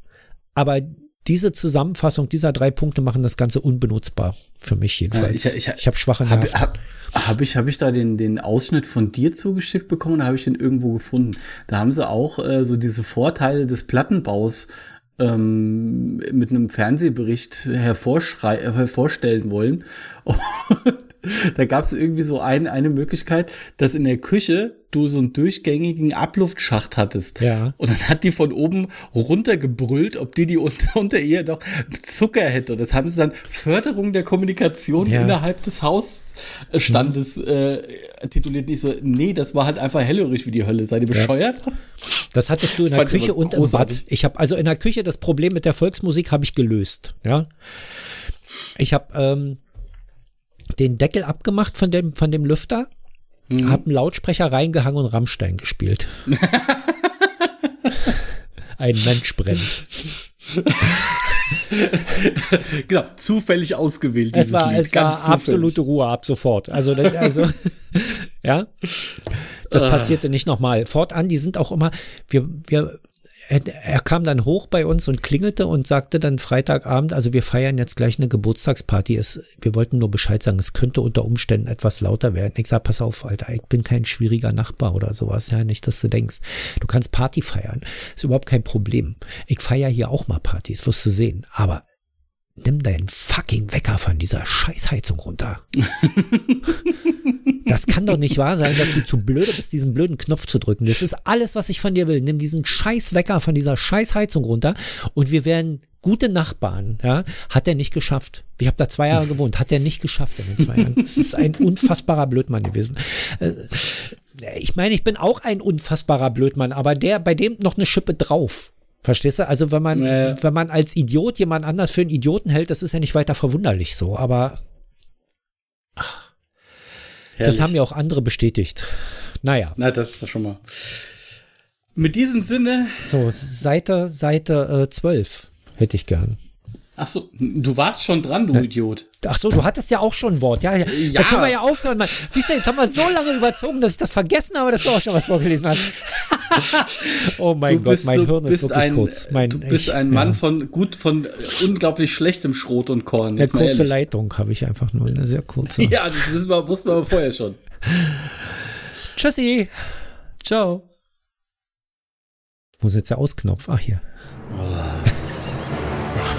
Aber diese Zusammenfassung dieser drei Punkte machen das Ganze unbenutzbar. Für mich jedenfalls. Ich, ich, ich habe schwache Nerven. Habe hab, hab ich, hab ich da den, den Ausschnitt von dir zugeschickt bekommen oder habe ich den irgendwo gefunden? Da haben sie auch äh, so diese Vorteile des Plattenbaus ähm, mit einem Fernsehbericht hervorstellen wollen. *laughs* Und da gab es irgendwie so ein, eine Möglichkeit, dass in der Küche du so einen durchgängigen Abluftschacht hattest. Ja. Und dann hat die von oben runtergebrüllt, ob die die unter, *laughs* unter ihr noch Zucker hätte. Und das haben sie dann Förderung der Kommunikation ja. innerhalb des Hausstandes mhm. äh, tituliert. Nicht so, nee, das war halt einfach hellhörig wie die Hölle. Seid ihr bescheuert? Ja. Das hattest du in der Küche und im Bad. Ich habe also in der Küche das Problem mit der Volksmusik habe ich gelöst. Ja. Ich habe ähm, den Deckel abgemacht von dem, von dem Lüfter, mhm. hab einen Lautsprecher reingehangen und Rammstein gespielt. *laughs* Ein Mensch brennt. genau, zufällig ausgewählt. Es war, Lied, es war absolute Ruhe ab sofort. Also, also *laughs* ja, das ah. passierte nicht nochmal. Fortan, die sind auch immer, wir, wir er, kam dann hoch bei uns und klingelte und sagte dann Freitagabend, also wir feiern jetzt gleich eine Geburtstagsparty. Es, wir wollten nur Bescheid sagen, es könnte unter Umständen etwas lauter werden. Ich sag, pass auf, Alter, ich bin kein schwieriger Nachbar oder sowas. Ja, nicht, dass du denkst, du kannst Party feiern. Ist überhaupt kein Problem. Ich feiere hier auch mal Partys, wirst du sehen. Aber nimm deinen fucking Wecker von dieser Scheißheizung runter. *laughs* Das kann doch nicht wahr sein, dass du zu blöde bist, diesen blöden Knopf zu drücken. Das ist alles, was ich von dir will. Nimm diesen scheiß Wecker von dieser scheiß Heizung runter und wir werden gute Nachbarn. Ja, hat er nicht geschafft. Ich habe da zwei Jahre gewohnt, hat er nicht geschafft in den zwei Jahren. Das ist ein unfassbarer Blödmann gewesen. Äh, ich meine, ich bin auch ein unfassbarer Blödmann, aber der bei dem noch eine Schippe drauf. Verstehst du? Also wenn man, Ja. wenn man als Idiot jemand anders für einen Idioten hält, das ist ja nicht weiter verwunderlich so. Aber Herrlich. das haben ja auch andere bestätigt. Naja, Na, das ist doch schon mal. Mit diesem Sinne, so Seite, Seite äh, 12 hätte ich gern. Ach so, du warst schon dran, du Idiot. Ach so, du hattest ja auch schon ein Wort. Ja, ja. Da Ja. können wir ja aufhören. Mann. Siehst du, jetzt haben wir so lange überzogen, dass ich das vergessen habe, dass du auch schon was vorgelesen hast. *laughs* oh mein Gott, mein so, Hirn ist wirklich ein, kurz. Mein, du bist ich- ein Mann ja. von gut, von unglaublich schlechtem Schrot und Korn. Eine kurze. Leitung habe ich einfach nur, eine sehr kurze. *laughs* Ja, das wissen wir, wussten wir aber vorher schon. Tschüssi. Ciao. Wo ist jetzt der Ausknopf? Ach, hier.